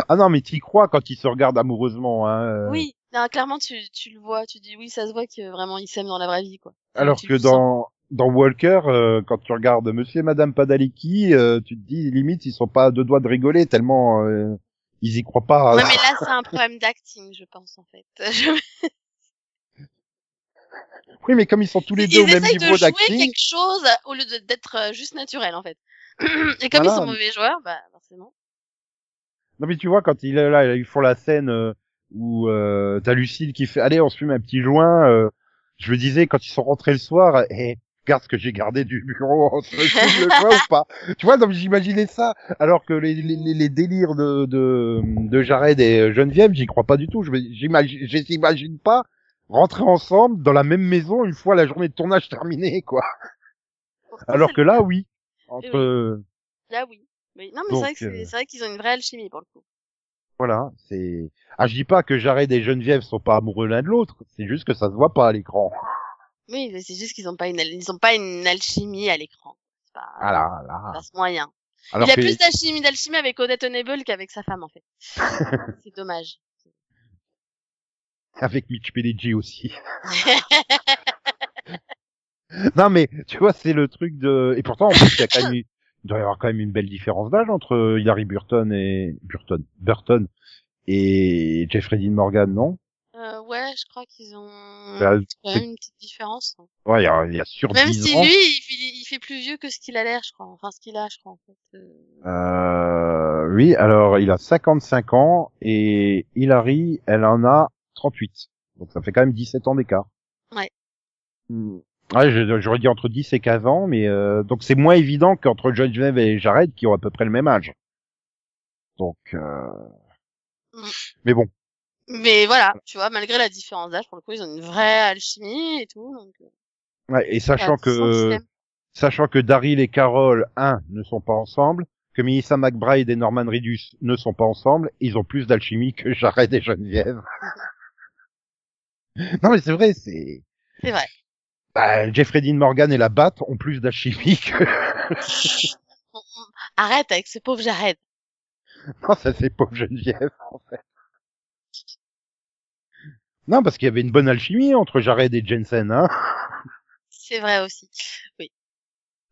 Ah non, mais t'y crois quand ils se regardent amoureusement. Hein. euh. Oui, non, clairement tu, tu le vois, tu dis oui, ça se voit que vraiment ils s'aiment dans la vraie vie quoi. Alors que sens. dans dans Walker, euh, quand tu regardes Monsieur et Madame Padaliki, euh, tu te dis limite ils sont pas à deux doigts de rigoler tellement euh, ils y croient pas. Ouais, mais là c'est un problème d'acting, je pense en fait. [laughs] Je- Oui, mais comme ils sont tous les deux ils au même essayent de niveau jouer d'acting, quelque chose au lieu d'être euh, juste naturel en fait. [clears throat] Et comme Voilà. ils sont mauvais joueurs, bah forcément. non mais tu vois quand il est là, ils font la scène euh, où euh, t'as Lucille qui fait allez on se fume un petit joint. euh, je me disais quand ils sont rentrés le soir, eh regarde ce que j'ai gardé du bureau, on se fume le joint ou pas Tu vois donc j'imaginais ça alors que les, les, les- délires de, de de Jared et Geneviève, j'y crois pas du tout. Je j'imagine je t'imagine pas rentrer ensemble dans la même maison une fois la journée de tournage [laughs] terminée quoi. Pourtant, Alors que là oui entre oui. euh, Là oui. Oui. Non mais c'est vrai que c'est euh, vrai qu'ils ont une vraie alchimie pour le coup. Voilà, c'est. Ah, je dis pas que Jared et Geneviève sont pas amoureux l'un de l'autre. C'est juste que ça se voit pas à l'écran. [laughs] Oui, mais c'est juste qu'ils ont pas une ils ont pas une alchimie à l'écran. C'est pas Ah là, là. ça se moyen. Alors il a que plus d'alchimie d'alchimie avec Odette Nebel qu'avec sa femme en fait. [laughs] c'est dommage. [laughs] avec Mitch Pileggi aussi. [laughs] non mais tu vois, c'est le truc de. Et pourtant, en plus, il y a quand même, il doit y avoir quand même une belle différence d'âge entre Hilary Burton et Burton, Burton et Jeffrey Dean Morgan, non? Euh, ouais, je crois qu'ils ont Bah, quand même une petite différence. Ouais, il y a, il y a sur Même 10 si ans. lui, il, fait- il fait plus vieux que ce qu'il a l'air, je crois. Enfin, ce qu'il a, je crois, en fait. Euh, Euh, oui, alors il a 55 ans et Hilary, elle en a 38. Donc ça fait quand même 17 ans d'écart. Ouais. Hmm. Ouais, j'aurais dit entre 10 et 15 ans, mais euh, donc c'est moins évident qu'entre Geneviève et Jared qui ont à peu près le même âge. Donc, euh... Mais bon, Mais voilà, tu vois, malgré la différence d'âge, pour le coup, ils ont une vraie alchimie et tout. Donc, euh, ouais, et sachant ouais, que sachant que Daryl et Carol, un, ne sont pas ensemble, que Melissa McBride et Norman Reedus ne sont pas ensemble, ils ont plus d'alchimie que Jared et Geneviève. [laughs] [laughs] non mais c'est vrai, c'est c'est vrai. bah, Jeffrey Dean Morgan et la Bat ont plus d'alchimie que [laughs] Arrête avec ce pauvre Jared. [laughs] non ça c'est pauvre Geneviève en fait. Non parce qu'il y avait une bonne alchimie entre Jared et Jensen hein. C'est vrai aussi.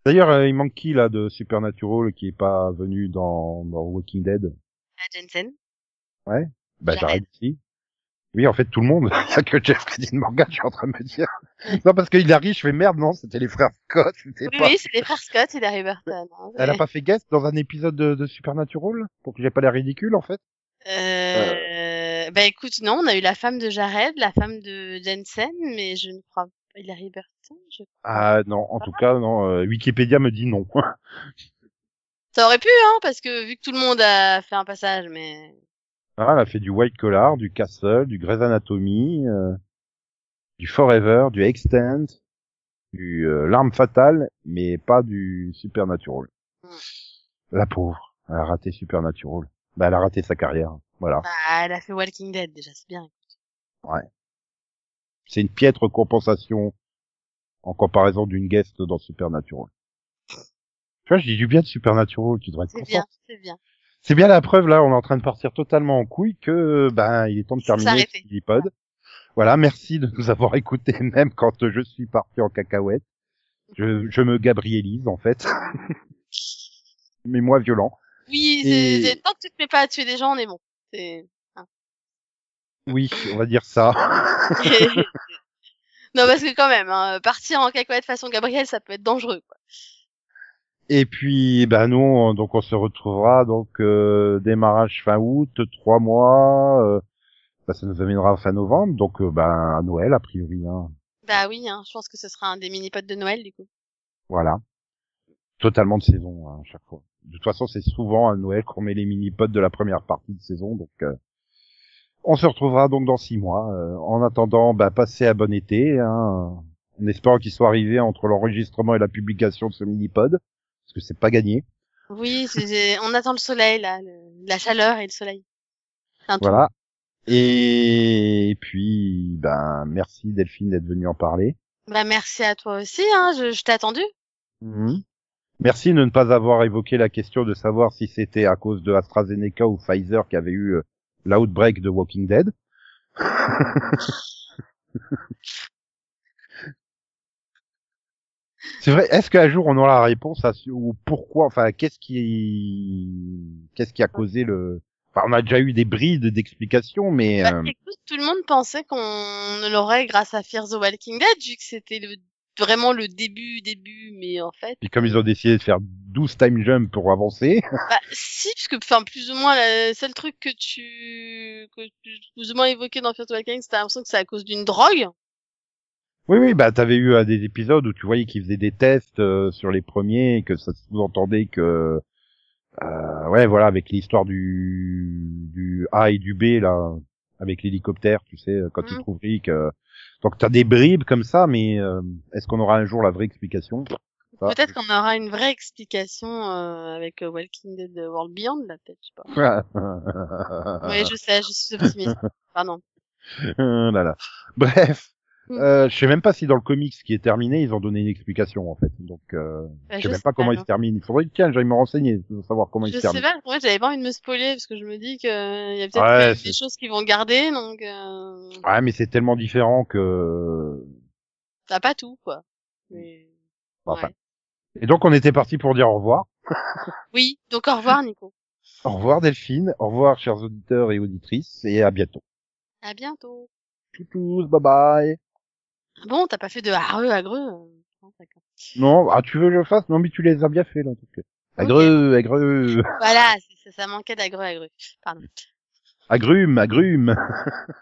D'ailleurs euh, il manque qui là de Supernatural qui est pas venu dans dans Walking Dead? À Jensen. Bah, Jared. Jared aussi. Oui, en fait, tout le monde. Il y a que Jeffrey Dean Morgan, je suis en train de me dire. non, parce qu'il arrive, je fais merde, non, c'était les frères Scott, c'était Oui, pas... oui, c'est les frères Scott et Larry Burton. hein. Elle a pas fait guest dans un épisode de, de Supernatural? Pour que j'ai pas l'air ridicule, en fait? Euh... Bah écoute, non, on a eu la femme de Jared, la femme de Jensen, mais je ne crois pas. Larry Burton, je... Ah, non, en tout cas, non, euh, Wikipédia me dit non. [laughs] Ça aurait pu, hein, parce que vu que tout le monde a fait un passage, mais... Ah, elle a fait du White Collar, du Castle, du Grey's Anatomy, euh... du Forever, du Extend, du euh, L'arme fatale, mais pas du Supernatural. Mm. La pauvre, elle a raté Supernatural. Bah, elle a raté sa carrière. Voilà. Bah, elle a fait Walking Dead déjà, c'est bien. C'est une piètre compensation en comparaison d'une guest dans Supernatural. Tu vois, je dis du bien de Supernatural, tu devrais être C'est bien, c'est bien. C'est bien la preuve, là, on est en train de partir totalement en couille que, ben, il est temps de terminer s'arrêter. ce Lipod. Voilà, merci de nous avoir écoutés, [laughs] même quand je suis parti en cacahuète. Je, je me gabriélise, en fait. [laughs] Mais moi, violent. Oui, Et- c'est, tant que tu te mets pas à tuer des gens, on est bon. C'est... Oui, on va dire ça. [laughs] non, parce que quand même, hein, partir en cacahuète façon Gabriel, ça peut être dangereux, quoi. Et puis, ben, nous, on- donc, on se retrouvera, donc, euh, démarrage fin août, trois mois, euh, ben, ça nous amènera fin novembre, donc, euh, ben, à Noël, a priori, hein. Bah oui, hein, je pense que ce sera un des mini-potes de Noël, du coup. Voilà. Totalement de saison hein, à chaque fois. De toute façon, c'est souvent à Noël qu'on met les mini-pods de la première partie de saison. Donc, euh, on se retrouvera donc dans six mois. Euh, en attendant, bah, passez un bon été. Hein, en espérant qu'il soit arrivé entre l'enregistrement et la publication de ce mini-pod. Parce que c'est pas gagné. Oui, on attend le soleil, là, le- la chaleur et le soleil. Voilà. Et puis, ben, merci Delphine d'être venue en parler. Bah merci à toi aussi, hein, je, je t'ai attendu. Mhm. Merci de ne pas avoir évoqué la question de savoir si c'était à cause de AstraZeneca ou Pfizer qui avait eu euh, l'outbreak de Walking Dead. [laughs] C'est vrai. Est-ce qu'un jour on aura la réponse à ce, ou pourquoi, enfin, qu'est-ce qui, qu'est-ce qui a causé le, enfin, on a déjà eu des brides d'explications, mais Bah, euh, écoute, tout le monde pensait qu'on l'aurait grâce à Fear the Walking Dead, vu que c'était le, vraiment le début, début, mais en fait, puis comme ils ont décidé de faire 12 time jump pour avancer, [laughs] bah si, puisque enfin plus ou moins le seul truc que tu, que tu plus ou moins évoqué dans Fear the Walking Dead, c'était l'impression que c'est à cause d'une drogue. Oui, oui, bah t'avais eu euh, des épisodes où tu voyais qu'ils faisaient des tests euh, sur les premiers, et que ça sous-entendait que, euh, ouais, voilà, avec l'histoire du du A et du B là, avec l'hélicoptère, tu sais, euh, quand ils Mhm. trouvent Rick. euh, Donc t'as des bribes comme ça, mais euh, est-ce qu'on aura un jour la vraie explication? Peut-être qu'on aura une vraie explication euh, avec euh, Walking Dead World Beyond, là, peut-être, je sais pas. Oui, je sais, je suis optimiste. [laughs] Pardon. Euh, là, là. Bref. Mm. Euh, je sais même pas si dans le comics qui est terminé, ils ont donné une explication en fait. Donc, euh, Bah, je sais même pas comment il se termine. Il faudrait tiens, j'aille me renseigner pour savoir comment il Je se sais termine. pas, en fait, j'avais pas envie de me spoiler parce que je me dis que il y a peut-être Ouais, des- choses qu'ils vont garder, donc euh, Ouais, mais c'est tellement différent que. t'as pas tout, quoi. Mais... Enfin. ouais. Et donc on était parti pour dire au revoir. [laughs] Oui, donc au revoir, Nico. Au revoir Delphine. Au revoir chers auditeurs et auditrices et à bientôt. À bientôt. Tchou bye bye. Ah Bon, t'as pas fait de hareux, agreux. euh, non. Non, ah tu veux que je le fasse? Non mais tu les as bien fait là. en tout cas. Agreux, agreux, Voilà, ça, ça manquait d'agreux, agreux. Pardon. agrume, agrume. [laughs]